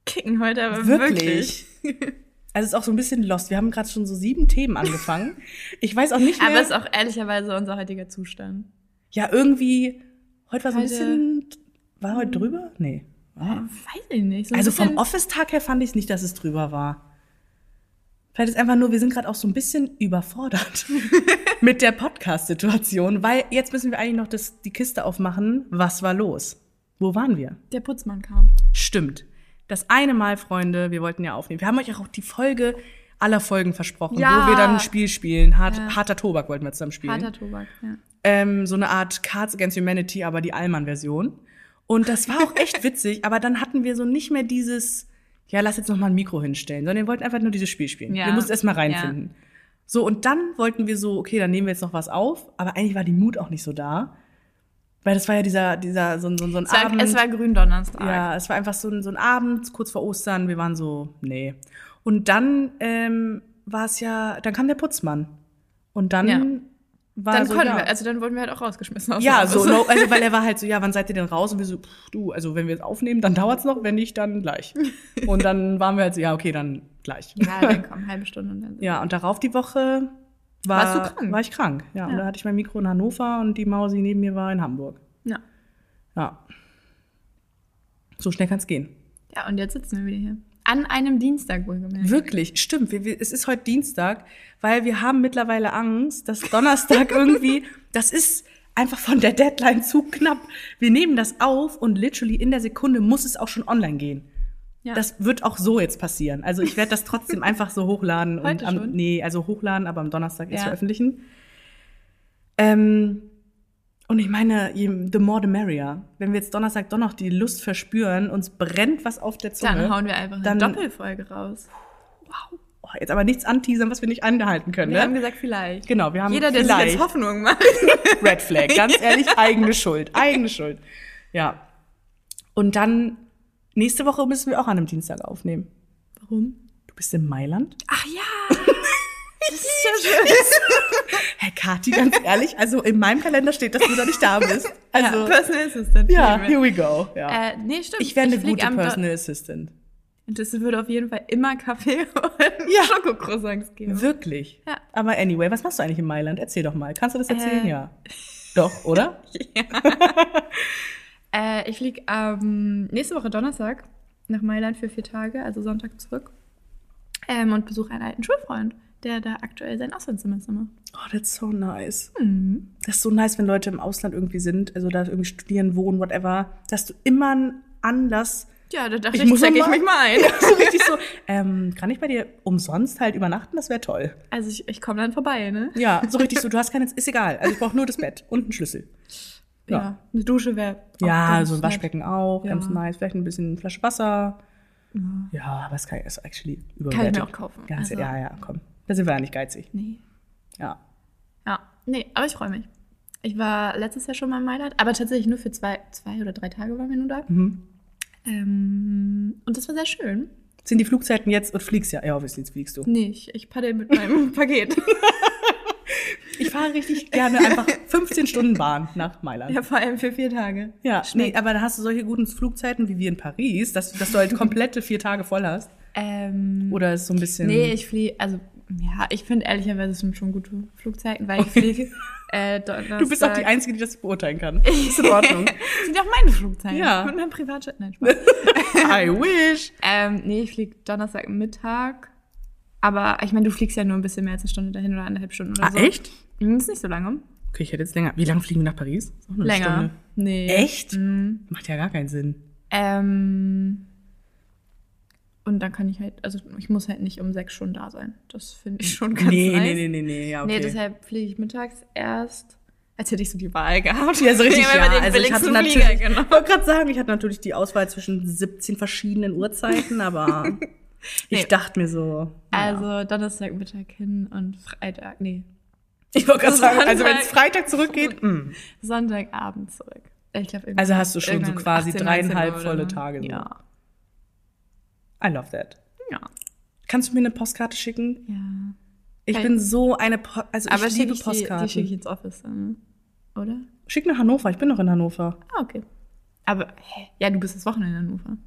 kicken heute aber wirklich. Wirklich. Also es ist auch so ein bisschen lost. Wir haben gerade schon so sieben Themen angefangen. Ich weiß auch nicht mehr. Aber es ist auch ehrlicherweise unser heutiger Zustand. ja, irgendwie. Heute war so ein bisschen. War heute drüber? Nee. Weiß ich nicht. So Also vom Office-Tag her fand ich es nicht, dass es drüber war. Vielleicht ist einfach nur, wir sind gerade auch so ein bisschen überfordert mit der Podcast-Situation, weil jetzt müssen wir eigentlich noch das, die Kiste aufmachen. Was war los? Wo waren wir? Der Putzmann kam. Stimmt. Das eine Mal, Freunde, wir wollten ja aufnehmen. Wir haben euch auch die Folge aller Folgen versprochen, Ja. wo wir dann ein Spiel spielen. Hart, Ja. Harter Tobak wollten wir zusammen spielen. Harter Tobak, ja. Ähm, so eine Art Cards Against Humanity, aber die Allmann-Version. Und das war auch echt witzig, aber dann hatten wir so nicht mehr dieses, ja, lass jetzt noch mal ein Mikro hinstellen, sondern wir wollten einfach nur dieses Spiel spielen. Ja. Wir mussten erst mal reinfinden. So, und dann wollten wir so, okay, dann nehmen wir jetzt noch was auf, aber eigentlich war die Mut auch nicht so da. Weil das war ja dieser, dieser, so, ein- so, ein- so ein Es war, Abend. es war Gründonnerstag. Ja, es war einfach so ein, so ein Abend, kurz vor Ostern. Wir waren so, nee. Und dann ähm, war es ja, dann kam der Putzmann. Und dann Ja. War Dann so, konnten ja, wir, also dann wurden wir halt auch rausgeschmissen. aus ja, dem so, no, also weil er war halt so, ja, wann seid ihr denn raus? Und wir so, pff, du, also wenn wir es aufnehmen, dann dauert's noch, wenn nicht, dann gleich. Und dann waren wir halt so, ja, okay, dann gleich. Ja, dann komm, halbe Stunde und dann. Ja, und darauf die Woche, war, Warst du krank? war ich krank. Ja, und Ja. da hatte ich mein Mikro in Hannover und die Mausi neben mir war in Hamburg. Ja. Ja. So schnell kann es gehen. Ja, und jetzt sitzen wir wieder hier. An einem Dienstag wohlgemerkt. Wirklich, stimmt. Wir, wir, es ist heute Dienstag, weil wir haben mittlerweile Angst, dass Donnerstag irgendwie, das ist einfach von der Deadline zu knapp. Wir nehmen das auf und literally in der Sekunde muss es auch schon online gehen. Ja. Das wird auch so jetzt passieren. Also ich werde das trotzdem einfach so hochladen. Heute und am, schon? Nee, also hochladen, aber am Donnerstag erst Ja. veröffentlichen. Ähm, und ich meine, the more the merrier. Wenn wir jetzt Donnerstag doch noch die Lust verspüren, uns brennt was auf der Zunge. Dann hauen wir einfach eine Doppelfolge raus. Wow. Oh, jetzt aber nichts anteasern, was wir nicht anhalten können. Wir ne? haben gesagt, vielleicht. Genau, wir haben Jeder, der sich vielleicht jetzt Hoffnung macht. Red Flag. Ganz ehrlich, eigene Schuld. Eigene Schuld. Ja. Und dann, nächste Woche müssen wir auch an einem Dienstag aufnehmen. Warum? Du bist in Mailand? Ach ja. Das ist ja schön. Herr Kati, ganz ehrlich, also in meinem Kalender steht, dass du da nicht da bist. Also, ja, Personal Assistant. ja, here we go. Ja. Äh, nee, stimmt. ich wäre eine gute Personal Assistant. Und es würde auf jeden Fall immer Kaffee und Ja. Schokocroissants geben. Wirklich. Ja. Aber anyway, was machst du eigentlich in Mailand? Erzähl doch mal. Kannst du das erzählen? Äh. Ja. Doch, oder? Äh, ich fliege ähm, nächste Woche Donnerstag nach Mailand für vier Tage, also Sonntag zurück. Ähm, und besuche einen alten Schulfreund, der da aktuell sein Auslandssemester macht. Oh, that's so nice. Mhm. Das ist so nice, wenn Leute im Ausland irgendwie sind, also da irgendwie studieren, wohnen, whatever, dass du immer einen Anlass Ja, da dachte Ich ich, muss check ich mich mal ein. so richtig so, ähm, kann ich bei dir umsonst halt übernachten? Das wäre toll. Also ich, ich komme dann vorbei, ne? Ja, so richtig so, du hast keine, ist egal. Also ich brauche nur das Bett und einen Schlüssel. Ja. Ja. Eine Dusche wäre. Ja, so ein Waschbecken auch, Ja. ganz nice. Vielleicht ein bisschen Flasche Wasser. Ja. Ja, aber es kann, ist actually Kann ich überbewertet. mir auch kaufen. Ganz, Also- Ja, ja, komm. Da sind wir ja nicht geizig. Nee. Ja. Ja, nee, aber ich freue mich. Ich war letztes Jahr schon mal in Mailand, aber tatsächlich nur für zwei, zwei oder drei Tage waren wir nur da. Mhm. Ähm, und das war sehr schön. Sind die Flugzeiten jetzt, und fliegst ja, ja, obviously, jetzt fliegst du. Nee, ich, ich paddel mit meinem Paket. Ich fahre richtig gerne einfach 15 Stunden Bahn nach Mailand. ja, vor allem für vier Tage. Ja, Schnell. nee, aber da hast du solche guten Flugzeiten wie wir in Paris, dass, dass du halt komplette vier Tage voll hast. Ähm, Oder ist so ein bisschen. nee, ich fliege, also, ja, ich finde ehrlicherweise sind schon gute Flugzeiten, weil ich fliege. Äh, Donnerstag. du bist auch die Einzige, die das beurteilen kann. Ist in Ordnung. Das sind ja auch meine Flugzeiten. Ja. Mit meinem Privatjet. Nein, Spaß. I wish. ähm, nee, ich fliege Donnerstag Mittag. Aber ich meine, du fliegst ja nur ein bisschen mehr als eine Stunde dahin oder eineinhalb Stunden oder Ah, so. echt? Mhm, ist nicht so lange. Okay, ich hätte jetzt länger. Wie lange fliegen wir nach Paris? Länger. Stunde. Nee. Echt? Mhm. Macht ja gar keinen Sinn. Ähm, und dann kann ich halt, also ich muss halt nicht um sechs Stunden da sein. Das finde ich schon ganz nee, nice. nee, nee, nee, nee, ja, okay. Nee, deshalb fliege ich mittags erst, als hätte ich so die Wahl gehabt. ja, so richtig, Ich ja. den Also ich hatte natürlich, Flieger ich genommen. wollte gerade sagen, ich hatte natürlich die Auswahl zwischen 17 verschiedenen Uhrzeiten, aber ich Nee. dachte mir so. naja. Also Donnerstag Mittag hin und Freitag, nee, ich wollte gerade sagen, also wenn es Freitag zurückgeht, mm. Sonntagabend zurück. Ich glaub, Also hast du schon so quasi 18, 19 dreieinhalb volle. Tage so. Ja. I love that. Ja. Kannst du mir eine Postkarte schicken? Ja. Ich Kann bin so eine, po also Aber ich liebe ich die, Postkarten. die schicke ich ins Office dann, oder? Schick nach Hannover, ich bin noch in Hannover. Ah, okay. Aber, hä? Ja, du bist das Wochenende in Hannover.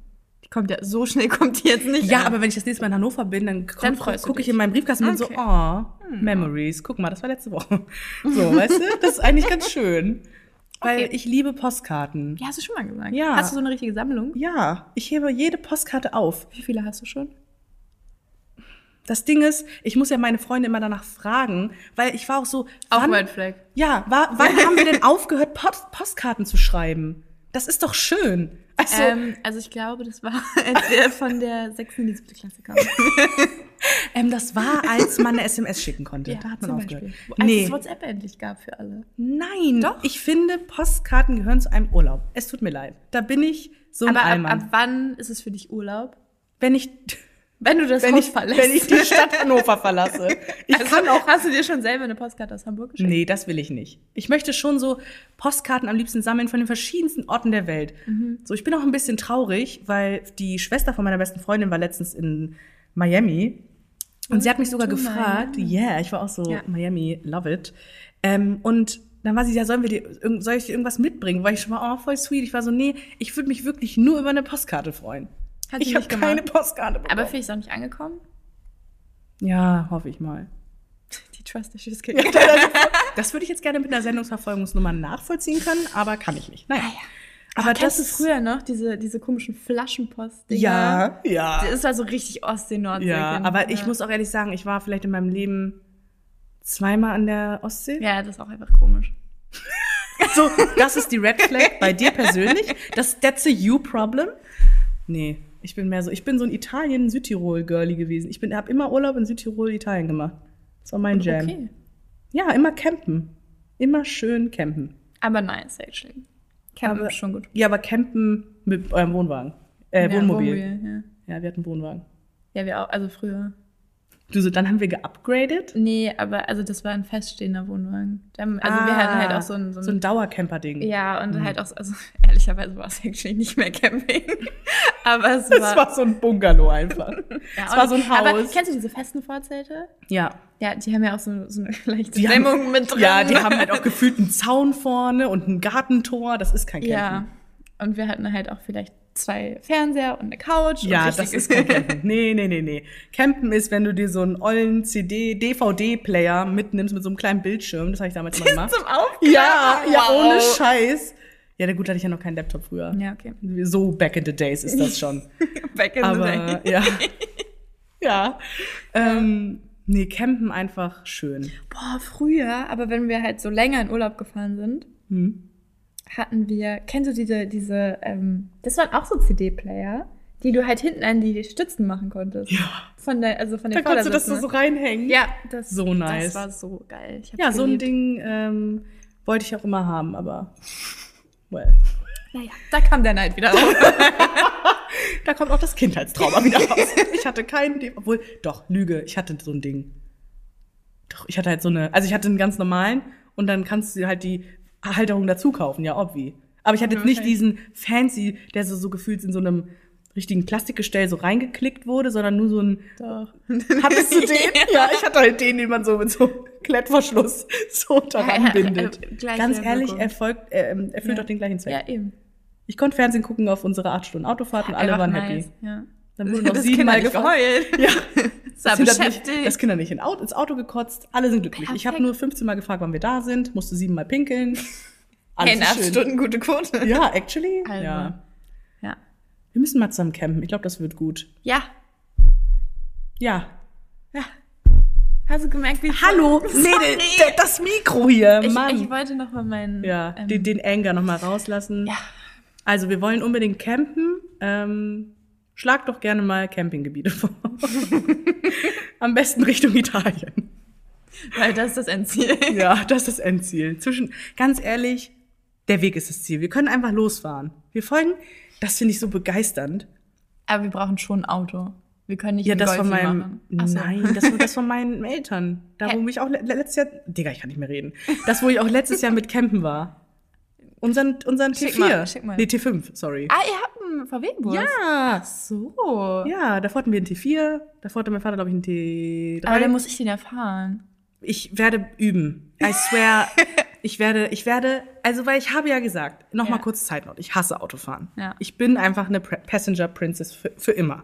Die kommt ja, so schnell kommt die jetzt nicht. Ja, an. aber wenn ich das nächste Mal in Hannover bin, dann, Dann gucke ich in meinen Briefkasten und bin Okay. so, oh, Memories. Guck mal, das war letzte Woche. So, weißt du? Das ist eigentlich ganz schön. Weil Okay. ich liebe Postkarten. Ja, hast du schon mal gesagt. Ja. Hast du so eine richtige Sammlung? Ja, ich hebe jede Postkarte auf. Wie viele hast du schon? Das Ding ist, ich muss ja meine Freunde immer danach fragen, weil ich war auch so, Auch wann, Red Flag. ja, wa- wann haben wir denn aufgehört, Post Postkarten zu schreiben? Das ist doch schön. Also, ähm, also ich glaube, das war, als wir von der 6. in die 7. Klasse kamen. ähm, das war, als man eine SMS schicken konnte. da hat man aufgehört. Beispiel. Als Nee. es WhatsApp endlich gab für alle. Nein, Doch. ich finde, Postkarten gehören zu einem Urlaub. Es tut mir leid. Da bin ich so ein Aber ab, Allmann. ab wann ist es für dich Urlaub? wenn ich, Wenn du das wenn Haus ich, verlässt. wenn ich die Stadt Hannover verlasse. Ich also, kann auch. Hast du dir schon selber eine Postkarte aus Hamburg geschickt? Nee, das will ich nicht. Ich möchte schon so Postkarten am liebsten sammeln von den verschiedensten Orten der Welt. Mhm. So, ich bin auch ein bisschen traurig, weil die Schwester von meiner besten Freundin war letztens in Miami. Und sie hat mich sogar to gefragt, yeah, ich war auch so, Ja. Miami, love it. Ähm, und dann war sie, ja, sollen wir dir, soll ich dir irgendwas mitbringen? War ich schon mal, oh, voll sweet. Ich war so, nee, ich würde mich wirklich nur über eine Postkarte freuen. Hat sie ich habe keine Postkarte bekommen. Aber vielleicht ist auch nicht angekommen? ja, hoffe ich mal. Die Trust issues kick. Ja, das würde ich jetzt gerne mit einer Sendungsverfolgungsnummer nachvollziehen können, aber kann ich nicht. Naja. Aber kennst du früher noch diese, diese komischen Flaschenpost -Dinger? Ja, ja. Das war so richtig Ostsee, Nordsee. Ja, Kind. aber ich ja. muss auch ehrlich sagen, ich war vielleicht in meinem Leben zweimal an der Ostsee. Ja, das ist auch einfach komisch. So, das ist die Red Flag bei dir persönlich. Das, that's a you problem. Nee, ich bin mehr so, ich bin so ein Italien-Südtirol-Girlie gewesen. Ich bin, habe immer Urlaub in Südtirol, Italien gemacht. Das war mein Jam. Okay. Ja, immer campen. Immer schön campen. Aber nice, actually. Campen Aber- schon gut. Ja, aber campen mit eurem Wohnwagen. Äh, Ja, Wohnmobil. Wohnmobil, ja. Ja, wir hatten Wohnwagen. ja, wir auch, also früher. Du, so, dann haben wir geupgradet. Nee, aber also das war ein feststehender Wohnwagen. Haben- Also wir hatten halt auch so ein, so ein, so ein Dauercamper-Ding. ja, und Mhm. halt auch, so- also ehrlicherweise war es actually nicht mehr Camping. aber es war, war so ein Bungalow einfach. ja, es war so ein Aber Haus. kennst du diese festen Vorzelte? Ja. Ja, die haben ja auch so, so eine leichte Die haben- Dämmung mit drin. Ja, die haben halt auch gefühlt einen Zaun vorne und ein Gartentor. Das ist kein Campen. Ja. Und wir hatten halt auch vielleicht zwei Fernseher und eine Couch. Ja, und das ist kein Campen. Nee, nee, nee, nee. Campen ist, wenn du dir so einen ollen CD, DVD-Player mitnimmst mit so einem kleinen Bildschirm. Das habe ich damals immer gemacht. Zum Aufklappen. Ja, ja, Wow. ohne Scheiß. Ja, na gut, hatte ich ja noch keinen Laptop früher. Ja, okay. So back in the days ist das schon. Back in the Aber day. ja. ja. Ähm, nee, campen einfach schön. Boah, früher, aber wenn wir halt so länger in Urlaub gefahren sind, Hm. Hatten wir, kennst du diese, diese, ähm, das waren auch so CD-Player, die du halt hinten an die Stützen machen konntest. Ja. Von der, also von den Da konntest du das so, reinhängen. Ja, das, So nice. Das war so geil. Ja, so ein geliebt. Ding ähm, wollte ich auch immer haben, aber well. Naja, da kam der Neid wieder raus. Da kommt auch das Kindheitstrauma wieder raus. Ich hatte keinen, Ding- obwohl, doch, Lüge, ich hatte so ein Ding. Doch, ich hatte halt so eine, also ich hatte einen ganz normalen und dann kannst du halt die Halterung dazu kaufen, ja, obvi. Aber ich hatte jetzt nicht diesen fancy, der so, so gefühlt in so einem richtigen Plastikgestell so reingeklickt wurde, sondern nur so ein, Doch. hattest du den? ja, ich hatte halt den, den man so mit so Klettverschluss so daran Ja, bindet. äh, gleiche Ganz ehrlich, Wirkung. er, folgt, äh, ähm, erfüllt Ja. doch den gleichen Zweck. Ja, eben. Ich konnte Fernsehen gucken auf unsere acht Stunden Autofahrt und alle waren nice. happy. Ja. Dann wurde noch siebenmal geheult. Ja. Das Das nicht, das Kind hat nicht in ins Auto gekotzt. Alle sind glücklich. Ich habe Perfekt. nur 15 Mal gefragt, wann wir da sind, musste siebenmal pinkeln. Hey, Alles in ist acht. Stunden gute Quote. Ja, actually. Also. Ja. Ja. Wir müssen mal zusammen campen. Ich glaube, das wird gut. Ja. Ja. Ja. Hast du gemerkt, wie Hallo. Mädel, d- das Mikro hier, Ich, Mann. ich wollte noch mal meinen. ja, ähm, den, den Anger noch mal rauslassen. ja. Also, wir wollen unbedingt campen. Ähm, schlag doch gerne mal Campinggebiete vor. Am besten Richtung Italien. Weil das ist das Endziel. Ja, das ist das Endziel. Zwischen, ganz ehrlich, der Weg ist das Ziel. Wir können einfach losfahren. Wir folgen, das finde ich so begeisternd. Aber wir brauchen schon ein Auto. Wir können nicht Ja, das von Golfi meinem, so. nein, das, das von meinen Eltern. Da, wo Hä? ich auch le letztes Jahr, Digga, ich kann nicht mehr reden. Das, wo ich auch letztes Jahr mit campen war. Unseren, unseren Schick T4. mal, schick mal. Nee, T5, sorry. Ah, ihr habt einen VW-Bus? Ja, So. ja, davor hatten wir einen T4, davor hatte mein Vater, glaube ich, einen T3. Aber dann muss ich den erfahren. Ich werde üben. I swear, ich werde, ich werde, also weil ich habe ja gesagt, noch mal Ja. kurz Zeitnot, ich hasse Autofahren. Ja. Ich bin einfach eine Passenger Princess für, für immer.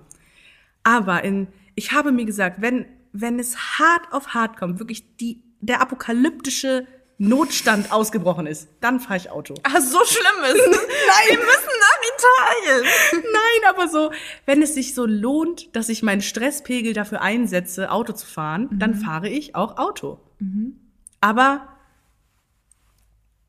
Aber in, ich habe mir gesagt, wenn, wenn es hart auf hart kommt, wirklich die, der apokalyptische Notstand ausgebrochen ist, dann fahre ich Auto. Ach, so schlimm ist es. Nein, wir müssen nach Italien. Nein, aber so, wenn es sich so lohnt, dass ich meinen Stresspegel dafür einsetze, Auto zu fahren, dann fahre ich auch Auto. Aber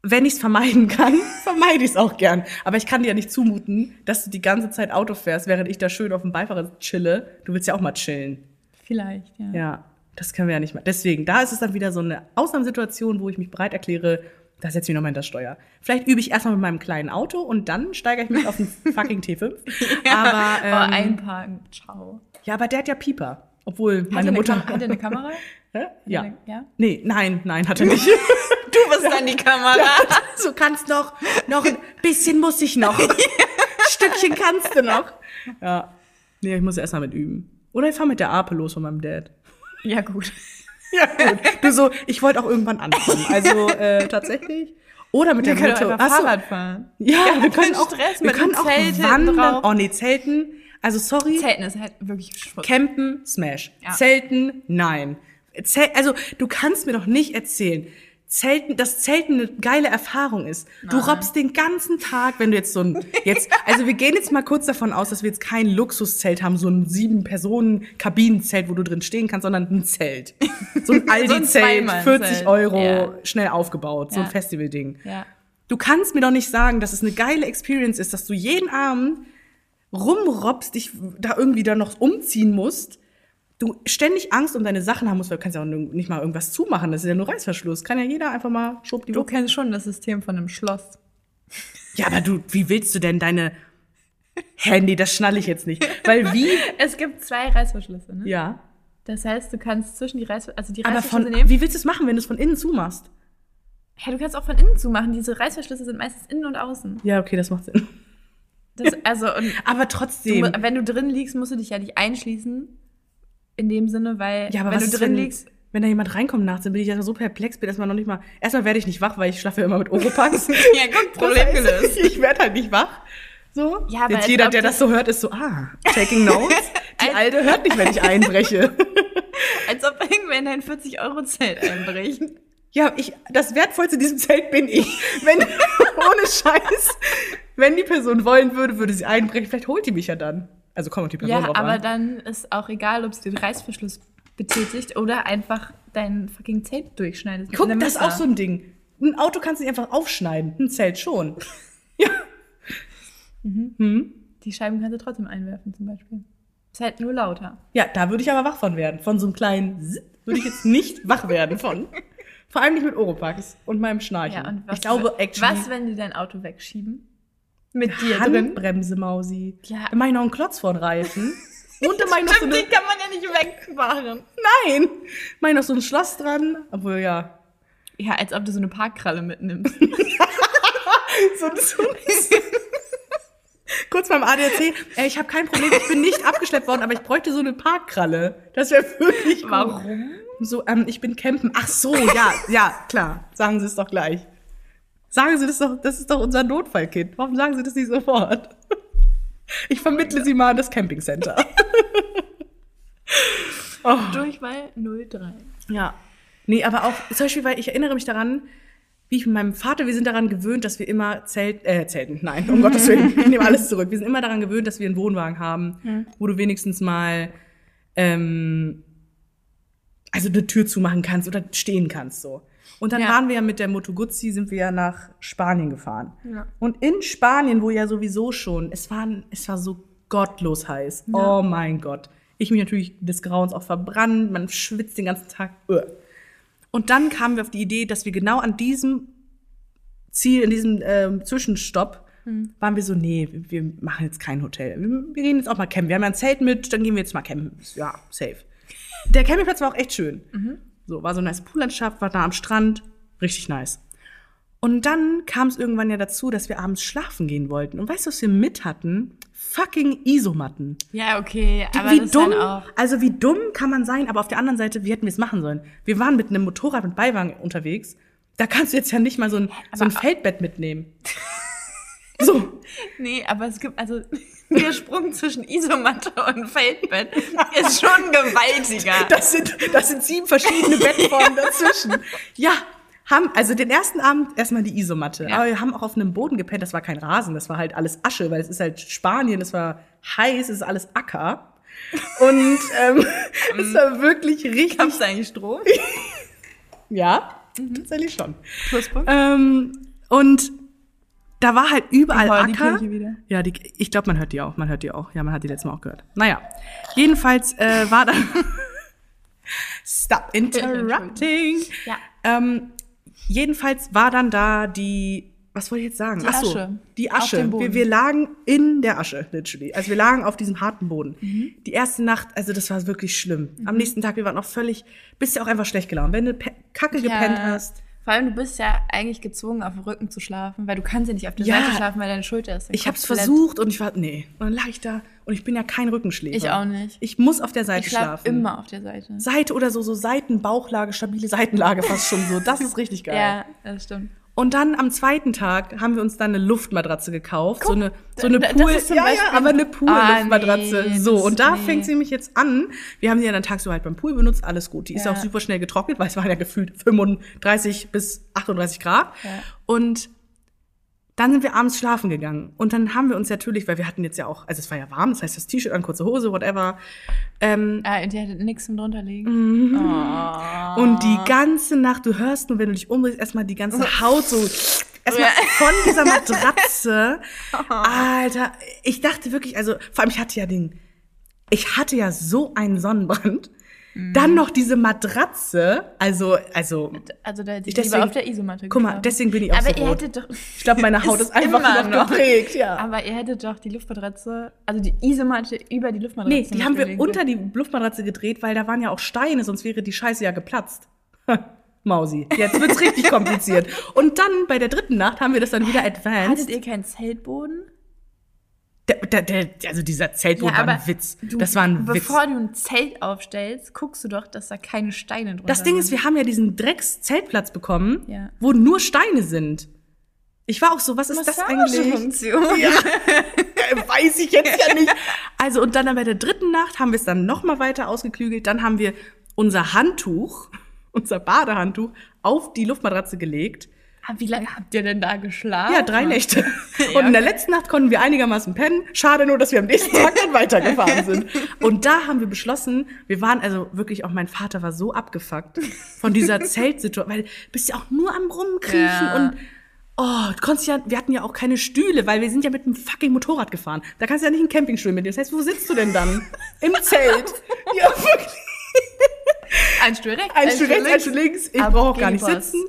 wenn ich es vermeiden kann, vermeide ich es auch gern. Aber ich kann dir ja nicht zumuten, dass du die ganze Zeit Auto fährst, während ich da schön auf dem Beifahrer chille. Du willst ja auch mal chillen. Vielleicht, ja. Ja, das können wir ja nicht mehr. Deswegen, da ist es dann wieder so eine Ausnahmesituation, wo ich mich bereit erkläre, da setze ich mich nochmal hinter das Steuer. Vielleicht übe ich erstmal mit meinem kleinen Auto und dann steigere ich mich auf den fucking T5. Aber, ähm, oh, einparken. Ciao. ja, aber der hat ja Pieper. Obwohl Hat meine er eine Mutter. Kam- Hat er eine Kamera? Hä? Ja. eine- ja? Nee, nein, nein, hat er nicht. Du bist dann die Kamera. du kannst noch, noch ein bisschen muss ich noch. Stückchen kannst du noch. Ja. Nee, ich muss erstmal mit üben. Oder ich fahre mit der Ape los von meinem Dad. Ja, gut. Ja, gut. Du so, ich wollte auch irgendwann anfangen. Also äh, tatsächlich. Oder mit Wir der Mutter. einfach Ach so. Fahrrad fahren. Ja, wir keinen können auch, Stress wir mit können auch Zelt hinten wandern. drauf. Oh nee, Zelten. Also sorry. Zelten ist halt wirklich Schmutz. Campen, Smash. Ja. Zelten, nein. Zel also, du kannst mir doch nicht erzählen, Zelten, dass Zelten eine geile Erfahrung ist. Du robbst den ganzen Tag, wenn du jetzt so ein, jetzt, also wir gehen jetzt mal kurz davon aus, dass wir jetzt kein Luxuszelt haben, so ein sieben Personen Kabinenzelt, wo du drin stehen kannst, sondern ein Zelt. So ein Aldi-Zelt, Zweimann-Zelt. 40 Euro, Ja. schnell aufgebaut, so ein Ja. Festival-Ding. Ja. Du kannst mir doch nicht sagen, dass es eine geile Experience ist, dass du jeden Abend rumrobbst, dich da irgendwie da noch umziehen musst, du ständig Angst um deine Sachen haben musst, weil du kannst ja auch nicht mal irgendwas zumachen, das ist ja nur Reißverschluss. Kann ja jeder einfach mal Du schwuppdiwupp. kennst schon das System von einem Schloss. Ja, aber du, wie willst du denn deine Handy, das schnalle ich jetzt nicht. Weil wie? Es gibt zwei Reißverschlüsse, ne? Ja. Das heißt, du kannst zwischen die Reißverschlüsse, also die Aber Reißverschlüsse von, nehmen. wie willst du es machen, wenn du es von innen zumachst? Ja, du kannst auch von innen zumachen. Diese Reißverschlüsse sind meistens innen und außen. Ja, okay, das macht Sinn. Das, also, und Aber du, trotzdem. mu- wenn du drin liegst, musst du dich ja nicht einschließen. In dem Sinne, weil ja, aber wenn was du drin wenn, liegst, wenn da jemand reinkommt nachts, dann bin ich ja so perplex, bin erstmal noch nicht mal. Erstmal werde ich nicht wach, weil ich schlafe ja immer mit Oropax. Ja, Das Problem heißt, gelöst. Ich werde halt nicht wach. So. Ja, aber Jetzt jeder, ob der das- das so hört, ist so, ah, taking notes. Die Alte hört nicht, wenn ich einbreche. als ob irgendwer in dein 40-Euro-Zelt einbricht. Ja, ich, das Wertvollste in diesem Zelt bin ich. Wenn, ohne Scheiß, wenn die Person wollen würde, würde sie einbrechen. Vielleicht holt die mich ja dann. Also kommt die Person Ja, drauf aber an. dann ist auch egal, ob es den Reißverschluss betätigt oder einfach dein fucking Zelt durchschneidet. Guck, das ist auch so ein Ding. Ein Auto kannst du nicht einfach aufschneiden. Ein Zelt schon. Ja. Hm? Die Scheiben kannst du trotzdem einwerfen, zum Beispiel. Ist halt nur lauter. Ja, da würde ich aber wach von werden. Von so einem kleinen Zip würde ich jetzt nicht wach werden von. Vor allem nicht mit Oropax und meinem Schnarchen. Ja, und was, ich glaube, actually, was, wenn die dein Auto wegschieben? Mit dir drin? Handbremse, Mausi. Ja. Mache ich noch einen Klotz vor den Reifen. Und dann mache ich noch so eine, die kann man ja nicht wegmachen. Nein! Mach ich noch so ein Schloss dran. Obwohl, ja. Ja, als ob du so eine Parkkralle mitnimmst. So, so Kurz beim ADAC. Ey, ich habe kein Problem, ich bin nicht abgeschleppt worden, aber ich bräuchte so eine Parkkralle. Das wäre wirklich gut. Warum? So, ähm, ich bin campen. Ach so, ja, ja, klar. Sagen Sie es doch gleich. Sagen Sie das doch, das ist doch unser Notfallkind. Warum sagen Sie das nicht sofort? Ich vermittle Sie mal an das Campingcenter. oh. Durchwahl 03. Ja. Nee, aber auch, zum Beispiel, weil ich erinnere mich daran, wie ich mit meinem Vater, wir sind daran gewöhnt, dass wir immer Zelt, äh, Zelten, nein, um Gottes Willen, ich nehme alles zurück. Wir sind immer daran gewöhnt, dass wir einen Wohnwagen haben, wo du wenigstens mal, ähm, also eine Tür zumachen kannst oder stehen kannst, so. Und dann Ja. waren wir ja mit der Moto Guzzi, sind wir ja nach Spanien gefahren. Ja. Und in Spanien, wo ja sowieso schon, es war, es war so gottlos heiß. Oh mein Gott. Ich mich natürlich des Grauens auch verbrannt, man schwitzt den ganzen Tag. Und dann kamen wir auf die Idee, dass wir genau an diesem Ziel, in diesem ähm, Zwischenstopp, waren wir so, nee, wir machen jetzt kein Hotel. Wir, gehen jetzt auch mal campen. Wir haben ja ein Zelt mit, dann gehen wir jetzt mal campen. Ja, safe. Der Campingplatz war auch echt schön. So, war so eine nice Poollandschaft, war da am Strand. Richtig nice. Und dann kam es irgendwann ja dazu, dass wir abends schlafen gehen wollten. Und weißt du, was wir mit hatten? Fucking Isomatten. Ja, okay, aber wie das dumm, auch. also wie dumm kann man sein, aber auf der anderen Seite, wie hätten wir es machen sollen? Wir waren mit einem Motorrad mit Beiwagen unterwegs. Da kannst du jetzt ja nicht mal so ein, so ein Feldbett mitnehmen. so. Nee, aber es gibt, also der Sprung zwischen Isomatte und Feldbett ist schon gewaltiger. Das sind, das sind sieben verschiedene Bettformen dazwischen. Ja, haben, also den ersten Abend erstmal die Isomatte. Ja. Aber wir haben auch auf einem Boden gepennt. Das war kein Rasen, das war halt alles Asche, weil es ist halt Spanien, es war heiß, es ist alles Acker. Und ähm, es war wirklich richtig. Gab's eigentlich Strom? Ja, tatsächlich schon. Pluspunkt. Ähm, und da war halt überall die Acker. Kirche wieder. Ja, die, ich glaube, man hört die auch. Man hört die auch. Ja, man hat die letztes Mal auch gehört. Naja, jedenfalls äh, war da. Stop interrupting. Ja. Ähm, jedenfalls war dann da die. Was wollte ich jetzt sagen? Die Ach so, Asche. Die Asche. Wir, wir lagen in der Asche, literally. Also wir lagen auf diesem harten Boden. Mhm. Die erste Nacht, also das war wirklich schlimm. Am nächsten Tag, wir waren noch völlig, bist ja auch einfach schlecht gelaunt. Wenn du Kacke gepennt hast. Vor allem, du bist ja eigentlich gezwungen, auf dem Rücken zu schlafen, weil du kannst ja nicht auf der Ja. Seite schlafen, weil deine Schulter ist. Ich hab's verletzt. versucht und ich war, nee. Und dann lag ich da und ich bin ja kein Rückenschläfer. Ich auch nicht. Ich muss auf der Seite Ich schlafe schlafen. immer auf der Seite. Seite oder so, so Seitenbauchlage, stabile Seitenlage fast schon so. Das ist richtig geil. Ja, das stimmt. Und dann am zweiten Tag haben wir uns dann eine Luftmatratze gekauft. so eine, so eine Pool, ist ja, ja, aber eine Ah, Pool-Luftmatratze. nee, so, und da nee. fängt sie nämlich jetzt an. Wir haben die ja dann tagsüber halt beim Pool benutzt, alles gut. Die ist Ja. auch super schnell getrocknet, weil es waren ja gefühlt 35 bis 38 Grad. Ja. Und dann sind wir abends schlafen gegangen. Und dann haben wir uns natürlich, weil wir hatten jetzt ja auch, also es war ja warm, das heißt das T-Shirt an, kurze Hose, whatever. Ähm, Ah, und die hatte nichts zum drunter liegen. Mhm. Oh. Und die ganze Nacht, du hörst nur, wenn du dich umdrehst, erstmal die ganze Haut so, erstmal von dieser Matratze. Alter, ich dachte wirklich, also, vor allem, ich hatte ja den, ich hatte ja so einen Sonnenbrand. Dann noch diese Matratze, also, also, Also da hätte ich Deswegen- lieber auf der Isomatte guck mal, geschlafen. deswegen bin ich auch Aber so ihr rot. hättet doch... Ich glaube, meine Haut ist, einfach immer noch, geprägt, ja. Aber ihr hättet doch die Luftmatratze, also die Isomatte über die Luftmatratze Nee, die haben wir gelegt. unter die Luftmatratze gedreht, weil da waren ja auch Steine, sonst wäre die Scheiße ja geplatzt. Mausi, jetzt wird's richtig kompliziert. Und dann bei der dritten Nacht haben wir das dann wieder advanced. Hattet ihr keinen Zeltboden? Der, der, also dieser Zeltboden war ein Witz. du- das war ein Witz. Bevor du ein Zelt aufstellst, guckst du doch, dass da keine Steine drunter Das Ding ist, sind. wir haben ja diesen Drecks-Zeltplatz bekommen, Ja. wo nur Steine sind. Ich war auch so, was ist das eigentlich? Massagefunktion. Ja, weiß ich jetzt ja nicht. Also und dann bei der dritten Nacht haben wir es dann noch mal weiter ausgeklügelt. Dann haben wir unser Handtuch, unser Badehandtuch auf die Luftmatratze gelegt. Ah, Wie lange habt ihr denn da geschlafen? Ja, drei Nächte. Ja, Und in der letzten Nacht konnten wir einigermaßen pennen. Schade nur, dass wir am nächsten Tag dann weitergefahren sind. Und da haben wir beschlossen, wir waren also wirklich, auch mein Vater war so abgefuckt von dieser Zeltsituation, weil du bist ja auch nur am Rumkriechen Ja. und Oh, du konntest ja, wir hatten ja auch keine Stühle, weil wir sind ja mit einem fucking Motorrad gefahren. Da kannst du ja nicht einen Campingstuhl mit dir. Das heißt, wo sitzt du denn dann? Im Zelt. Ja, wirklich. Ein Stuhl rechts, Ein Stuhl rechts, ein Stuhl links. Ich brauche auch gar nicht sitzen.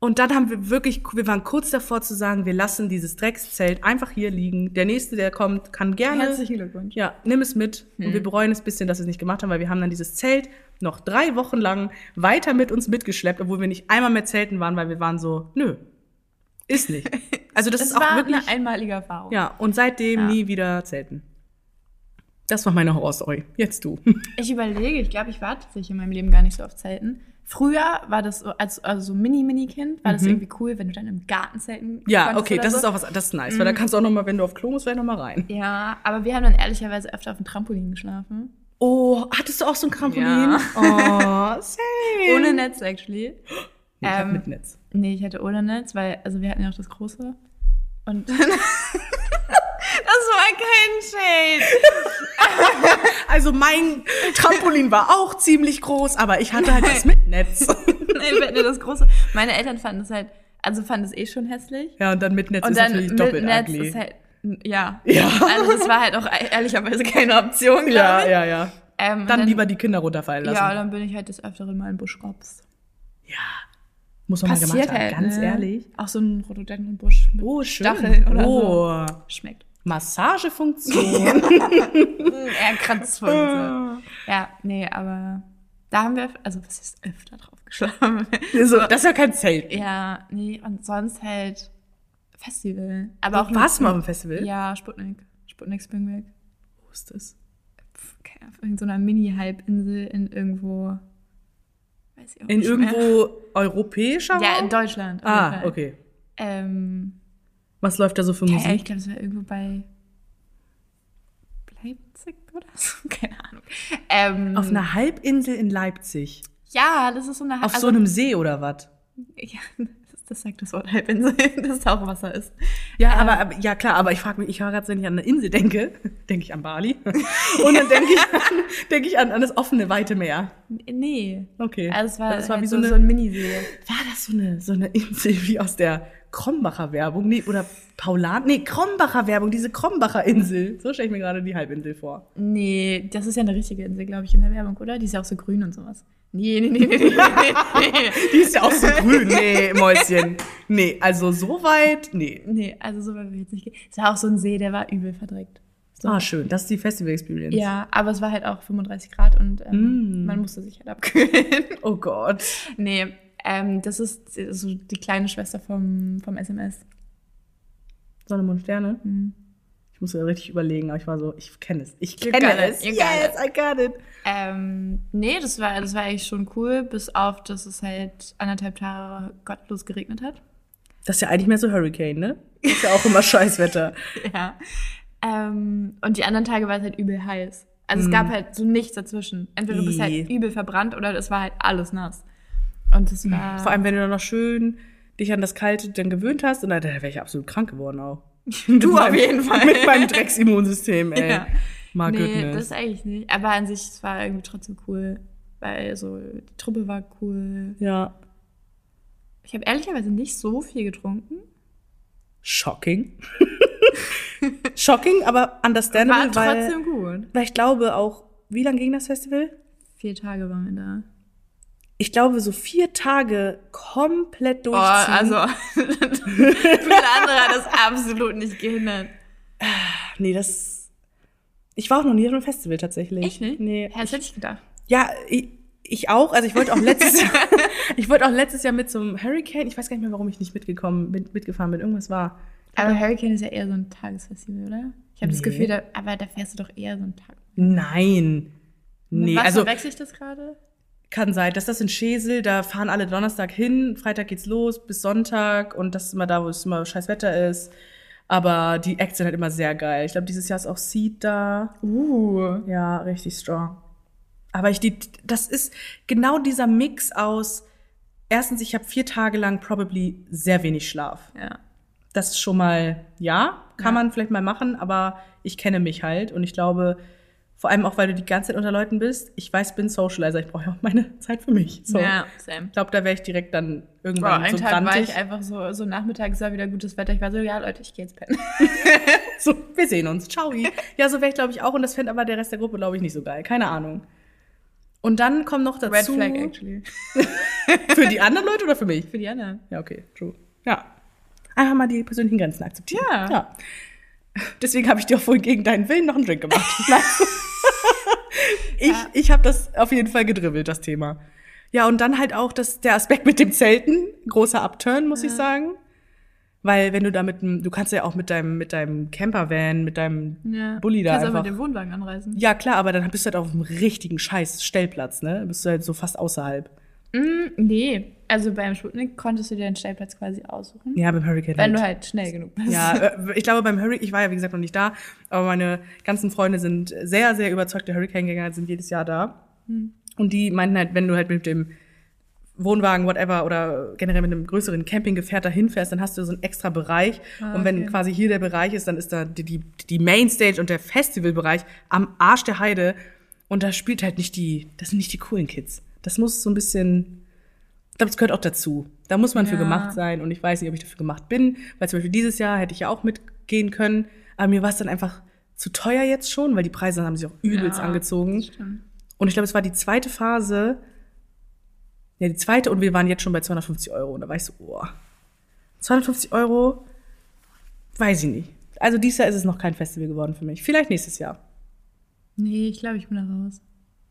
Und dann haben wir wirklich, wir waren kurz davor zu sagen, wir lassen dieses Dreckszelt einfach hier liegen. Der nächste, der kommt, kann gerne. Herzlichen Glückwunsch. Ja, nimm es mit. Und Hm. wir bereuen es ein bisschen, dass wir es nicht gemacht haben, weil wir haben dann dieses Zelt noch drei Wochen lang weiter mit uns mitgeschleppt, obwohl wir nicht einmal mehr zelten waren, weil wir waren so, nö, ist nicht. Also das Das ist auch war wirklich, eine einmalige Erfahrung. ja, und seitdem Ja. nie wieder zelten. Das war meine Horrorstory. Jetzt du. Ich überlege, ich glaube, ich war tatsächlich in meinem Leben gar nicht so auf Zelten. Früher war das so, als also so Mini-Mini-Kind, war das irgendwie cool, wenn du dann im Garten zelten Mhm. Ja, okay, das so. ist auch was, das ist nice, weil da kannst du auch noch mal, wenn du auf Klo musst, vielleicht noch mal rein. Ja, aber wir haben dann ehrlicherweise öfter auf dem Trampolin geschlafen. Oh, hattest du auch so ein Trampolin? Ja. Oh, same. Ohne Netz, actually. Nee, ich Ähm, mit Netz. Nee, ich hatte ohne Netz, weil, also wir hatten ja auch das große. Und das war kein Shade. Also mein Trampolin war auch ziemlich groß, aber ich hatte halt das mit Netz. nee, wir hatten ja das große. Meine Eltern fanden es halt, also fanden es eh schon hässlich. Ja, und dann mit Netz Und ist dann natürlich mit doppelt Netz ugly. ist halt, ja. Ja. Also das war halt auch ehrlicherweise keine Option, ja, ich. ja, ja. Ähm, und Dann, lieber die Kinder runterfallen lassen. Ja, dann bin ich halt des Öfteren mal im Busch gepst. Muss man mal gemacht Passiert haben, halt, ganz ne? ehrlich. Auch so ein Rhododendronbusch mit Oh, schön. Stacheln oder oh. so. Schmeckt. Massagefunktion. Eher Kratzfunktion. ja, nee, aber da haben wir, also was ist öfter drauf geschlafen? so, das ist ja kein Zelt. ja, nee, und sonst halt Festival. Aber auch Warst du mal auf dem Festival? Ja, Sputnik. Sputnik Springberg. Wo ist das? Pff, keine Ahnung, in so einer Mini-Halbinsel in irgendwo. Weiß ich auch In nicht mehr. irgendwo europäischer Ja, in Deutschland. auf Ah, okay. Ähm, Was läuft da so für ja, Musik? ich glaube, es war irgendwo bei Leipzig oder so. Keine Ahnung. Ähm, Auf einer Halbinsel in Leipzig. Ja, das ist so eine Auf also- so einem See oder was? Ja, das, das sagt das Wort Halbinsel, dass Tauchwasser ist. Ja, Ähm, aber, ja klar, aber ich frage mich, ich höre gerade, wenn ich an eine Insel denke, denke ich an Bali. Und dann denke ich, an, denke ich an, an das offene, weite Meer. Nee. Okay. Also es war, das war halt wie so, so, eine, so ein Minisee. war das so eine, so eine Insel wie aus der Krombacher Werbung? Nee, oder Paulan? Nee, Krombacher Werbung, diese Krombacher Insel. So stelle ich mir gerade die Halbinsel vor. Nee, das ist ja eine richtige Insel, glaube ich, in der Werbung, oder? Die ist ja auch so grün und sowas. Nee, nee, nee, nee, nee, nee. Die ist ja auch so grün. Nee, Mäuschen. Nee, also so weit, nee. Nee, also so weit will ich jetzt nicht gehen. Es war auch so ein See, der war übel verdreckt. So. Ah, schön. Das ist die Festival Experience. Ja, aber es war halt auch 35 Grad und ähm, Mm. man musste sich halt abkühlen. Oh Gott. nee, ähm, das ist so die kleine Schwester vom, vom SMS. Sonne, Mond, Sterne. Mhm. Ich musste richtig überlegen, aber ich war so, ich kenne es. Ich kenne it, es. you Yes, got I got it. Ähm, nee, das war, das war eigentlich schon cool, bis auf, dass es halt anderthalb Tage gottlos geregnet hat. Das ist ja eigentlich mehr so Hurricane, ne? Ist ja auch immer Scheißwetter. Ja. Ähm, und die anderen Tage war es halt übel heiß. Also es gab halt so nichts dazwischen. Entweder du bist halt übel verbrannt oder es war halt alles nass. Und es war. Vor allem, wenn du dann noch schön dich an das Kalte dann gewöhnt hast, und dann da wäre ich absolut krank geworden auch. Du auf jeden Fall. Mit meinem Drecksimmunsystem, ey. Ja. My nee, goodness. das eigentlich nicht. Aber an sich, es war irgendwie trotzdem cool. Weil so, die Truppe war cool. ja. Ich habe ehrlicherweise nicht so viel getrunken. Shocking. Shocking, aber understandable, War weil, trotzdem gut. weil ich glaube auch, wie lange ging das Festival? Vier Tage waren wir da. Ich glaube, so vier Tage komplett Oh, durchziehen. also, viele andere hat das absolut nicht gehindert. Nee, das. Ich war auch noch nie auf einem Festival tatsächlich. Echt nicht? Nee. Ja, das hätte ich gedacht. Ja, ich, ich auch. Also ich wollte auch letztes Jahr, ich wollte auch letztes Jahr mit einem Hurricane. Ich weiß gar nicht mehr, warum ich nicht mitgekommen, mit, mitgefahren bin. Irgendwas war. Aber Hurricane ist ja eher so ein Tagesfestival, oder? Ich habe das Nee. Gefühl, da, aber da fährst du doch eher so einen Tag. Nein. Nee, Was also verwechsel ich das gerade? Kann sein, dass das in Schesel, da fahren alle Donnerstag hin, Freitag geht's los bis Sonntag und das ist immer da, wo es immer scheiß Wetter ist. Aber die Acts sind halt immer sehr geil. Ich glaube, dieses Jahr ist auch Seed da. Uh. Ja, richtig strong. Aber ich, die, das ist genau dieser Mix aus, erstens, ich habe vier Tage lang probably sehr wenig Schlaf. Ja. Das ist schon mal, ja, kann Ja. man vielleicht mal machen, aber ich kenne mich halt und ich glaube, vor allem auch, weil du die ganze Zeit unter Leuten bist, ich weiß, bin Socializer, ich brauche ja auch meine Zeit für mich. So. Ja, same. Ich glaube, da wäre ich direkt dann Boah, irgendwann einen so Tag war grantig. ich einfach so, so nachmittags war wieder gutes Wetter. Ich war so, ja, Leute, ich gehe jetzt pennen. So, wir sehen uns. Ciao. Ja, so wäre ich, glaube ich, auch. Und das fände aber der Rest der Gruppe, glaube ich, nicht so geil. Keine Ahnung. Und dann kommt noch dazu. Red Flag, actually. Für die anderen Leute oder für mich? Für die anderen. Ja, okay, true. Ja. Einfach mal die persönlichen Grenzen akzeptieren. Ja. ja. Deswegen habe ich dir auch vorhin gegen deinen Willen noch einen Drink gemacht. Nein. ich Ja. ich habe das auf jeden Fall gedribbelt, das Thema. Ja, und dann halt auch das, der Aspekt mit dem Zelten. Großer Upturn, muss ich sagen. Weil wenn du da mit dem, du kannst ja auch mit deinem, mit deinem Campervan, mit deinem Ja. Bulli da Kannst auch einfach. mit dem Wohnwagen anreisen. ja, klar, aber dann bist du halt auf einem richtigen scheiß Stellplatz, ne? Bist du halt so fast außerhalb. Mm, nee, also beim Sputnik konntest du dir den Stellplatz quasi aussuchen. Ja, beim Hurricane. Wenn halt. du halt schnell genug bist. Ja, äh, ich glaube beim Hurricane, ich war ja wie gesagt noch nicht da, aber meine ganzen Freunde sind sehr, sehr überzeugte Hurricane-Gänger, sind jedes Jahr da. Hm. Und die meinten halt, wenn du halt mit dem Wohnwagen, whatever, oder generell mit einem größeren Campinggefährt dahin fährst, dann hast du so einen extra Bereich. Ah, Und wenn okay. quasi hier der Bereich ist, dann ist da die, die, die Mainstage und der Festivalbereich am Arsch der Heide. Und da spielt halt nicht die, das sind nicht die coolen Kids. Das muss so ein bisschen, glaube, das gehört auch dazu. Da muss man für Ja. gemacht sein und ich weiß nicht, ob ich dafür gemacht bin, weil zum Beispiel dieses Jahr hätte ich ja auch mitgehen können, aber mir war es dann einfach zu teuer jetzt schon, weil die Preise haben sich auch übelst Ja, angezogen. Und ich glaube, es war die zweite Phase, ja, die zweite und wir waren jetzt schon bei 250 Euro. Und da war ich so, oh, 250 Euro, weiß ich nicht. Also dieses Jahr ist es noch kein Festival geworden für mich. Vielleicht nächstes Jahr. Nee, ich glaube, ich bin da raus.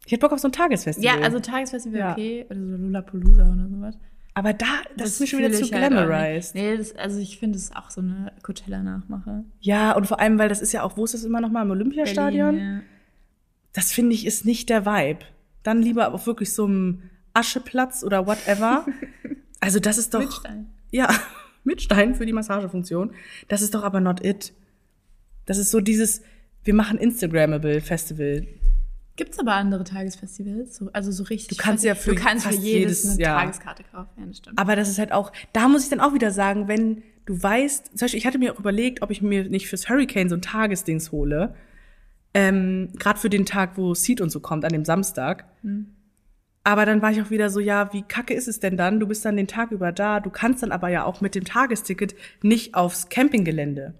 Ich hätte Bock auf so ein Tagesfestival. Ja, also Tagesfestival Ja. okay, oder so Lollapalooza oder sowas. aber da, das, ist mir schon wieder zu halt glamorized. Nee, das, also ich finde, es ist auch so eine Coachella-Nachmache. Ja, und vor allem, weil das ist ja auch, wo ist das immer noch mal im Olympiastadion? Berlin, Das finde ich ist nicht der Vibe. Dann lieber auf wirklich so einem Ascheplatz oder whatever. Also das ist ja. doch Mit Stein. ja mit Stein für die Massagefunktion. Das ist doch aber not it. Das ist so dieses wir machen Instagrammable Festival. Gibt's aber andere Tagesfestivals? So, also so richtig. Du kannst ja für du kannst für jedes, jedes- eine ja. Tageskarte kaufen. Ja, das stimmt. Aber das ist halt auch, da muss ich dann auch wieder sagen, wenn du weißt, zum Beispiel, ich hatte mir auch überlegt, ob ich mir nicht fürs Hurricane so ein Tagesdings hole. Ähm, Gerade für den Tag, wo Seed und so kommt, an dem Samstag. Aber dann war ich auch wieder so, ja, wie kacke ist es denn dann? Du bist dann den Tag über da, du kannst dann aber ja auch mit dem Tagesticket nicht aufs Campinggelände.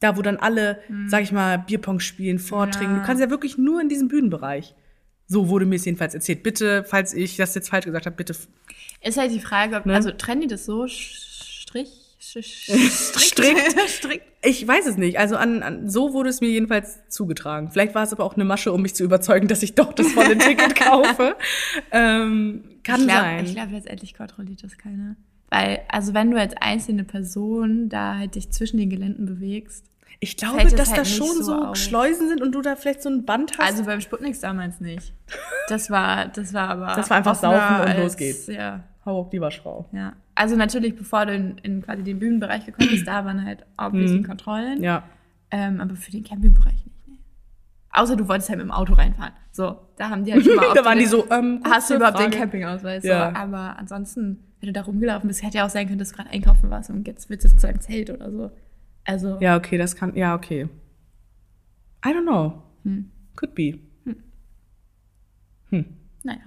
Da, wo dann alle, sag ich mal, Bierpong spielen, vortrinken. Ja. Du kannst ja wirklich nur in diesem Bühnenbereich. So wurde mir es jedenfalls erzählt. Bitte, falls ich das jetzt falsch gesagt habe, bitte Ist halt die Frage, ob, Ne? also trennen die das so strich, strikt? strikt? Ich weiß es nicht. Also an, an so wurde es mir jedenfalls zugetragen. Vielleicht war es aber auch eine Masche, um mich zu überzeugen, dass ich doch das volle Ticket kaufe. Ähm, kann ich glaub, sein. Ich glaube, letztendlich kontrolliert das keiner. Weil, also wenn du als einzelne Person da halt dich zwischen den Geländen bewegst, Ich glaube, es dass halt da schon so auf. Schleusen sind und du da vielleicht so ein Band hast. also beim Sputniks damals nicht. Das war, das war aber. Das war einfach saufen und als, los geht's. Ja, Hau auf die Waschfrau. ja. Also natürlich, bevor du in, in quasi den Bühnenbereich gekommen bist, da waren halt obviously Mhm. Kontrollen. Ja. Ähm, aber für den Campingbereich nicht. Nee. Außer du wolltest halt mit dem Auto reinfahren. So, da haben die halt schon mal da waren die den- so, ähm, Hast du überhaupt den Frage. Campingausweis? Ja. So, aber ansonsten, wenn du da rumgelaufen bist, hätte ja auch sein können, dass du gerade einkaufen warst und jetzt willst du zu einem Zelt oder so. Also, Ja, okay, das kann, ja, okay. I don't know. Hm. Could be. naja.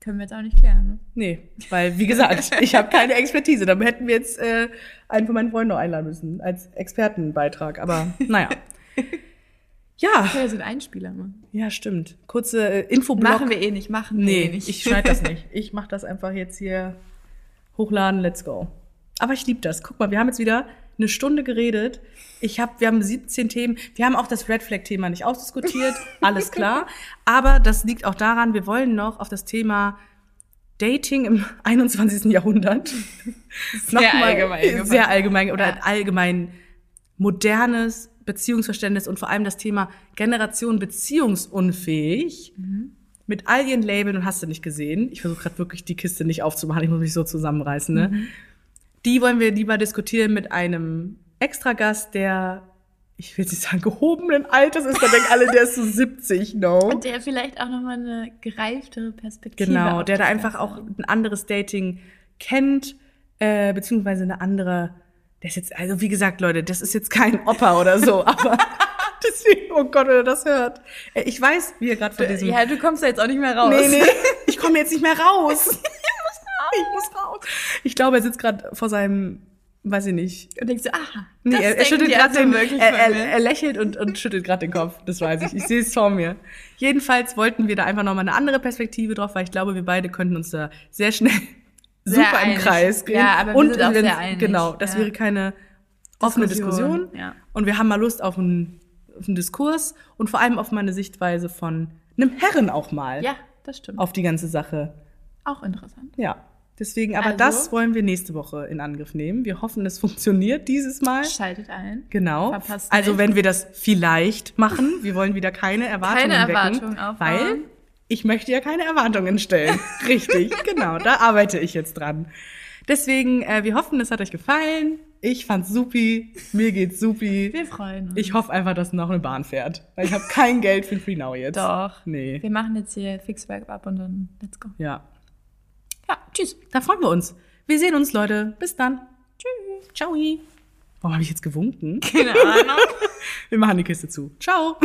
Können wir jetzt auch nicht klären. Ne? Nee, weil, wie gesagt, ich habe keine Expertise. Dann hätten wir jetzt äh, einen von meinen Freunden noch einladen müssen als Expertenbeitrag. Aber naja. Ja, Ja, sind Einspieler, Mann. ja, stimmt. Kurze äh, Infoblock. Machen wir eh nicht, machen wir Nee, eh nicht. ich schneide das nicht. Ich mache das einfach jetzt hier hochladen, let's go. Aber ich liebe das. Guck mal, wir haben jetzt wieder eine Stunde geredet. Ich hab, wir haben 17 Themen. Wir haben auch das Red Flag Thema nicht ausdiskutiert, alles klar. Aber das liegt auch daran, wir wollen noch auf das Thema Dating im 21. Jahrhundert. Sehr noch mal- allgemein. Sehr allgemein oder Ja. allgemein modernes Beziehungsverständnis und vor allem das Thema Generation beziehungsunfähig mit all ihren Labeln und hast du nicht gesehen. Ich versuche gerade wirklich die Kiste nicht aufzumachen, ich muss mich so zusammenreißen. Ne? Mhm. Die wollen wir lieber diskutieren mit einem Extragast, der, ich will nicht sagen, gehobenen Alters ist, da denken alle, der ist so 70, no. Und der vielleicht auch nochmal eine gereiftere Perspektive Genau, der da einfach auch ein anderes Dating kennt, äh, beziehungsweise eine andere, der ist jetzt, also wie gesagt, Leute, das ist jetzt kein Opa oder so, aber deswegen, oh Gott, wenn er das hört. Äh, Ich weiß, wie er gerade von diesem Ja, du kommst da jetzt auch nicht mehr raus. Nee, nee, ich komme jetzt nicht mehr raus. ich muss raus. Ich glaube, er sitzt gerade vor seinem, weiß ich nicht. Und denkst du, aha, Nee, das er, er schüttelt gerade den, er, er, er lächelt und, und schüttelt gerade den Kopf. Das weiß ich. Ich sehe es vor mir. Jedenfalls wollten wir da einfach nochmal eine andere Perspektive drauf, weil ich glaube, wir beide könnten uns da sehr schnell Super im einig. Kreis gehen. Ja, aber wir und sind auch sehr einig. Genau, das Ja. wäre keine offene Diskussion, Diskussion. ja. Und wir haben mal Lust auf einen, auf einen Diskurs und vor allem auf meine Sichtweise von einem Herren auch mal Ja, das stimmt. auf die ganze Sache. Auch interessant. Ja. Deswegen, aber Also? das wollen wir nächste Woche in Angriff nehmen. Wir hoffen, es funktioniert dieses Mal. Schaltet ein. Genau. Verpasst also nicht. wenn wir das vielleicht machen, wir wollen wieder keine Erwartungen Keine wecken, Erwartungen aufbauen. weil ich möchte ja keine Erwartungen stellen. Richtig, genau, da arbeite ich jetzt dran. Deswegen, äh, wir hoffen, es hat euch gefallen. Ich fand's supi, mir geht's supi. Wir freuen uns. Ich hoffe einfach, dass noch eine Bahn fährt, weil ich habe kein Geld für Free Now jetzt. Doch. Nee. Wir machen jetzt hier Fixwerk ab und dann let's go. Ja, Ja, tschüss. da freuen wir uns. Wir sehen uns, Leute. Bis dann. Tschüss. Ciao. Warum habe ich jetzt gewunken? Keine Ahnung. Wir machen die Kiste zu. Ciao.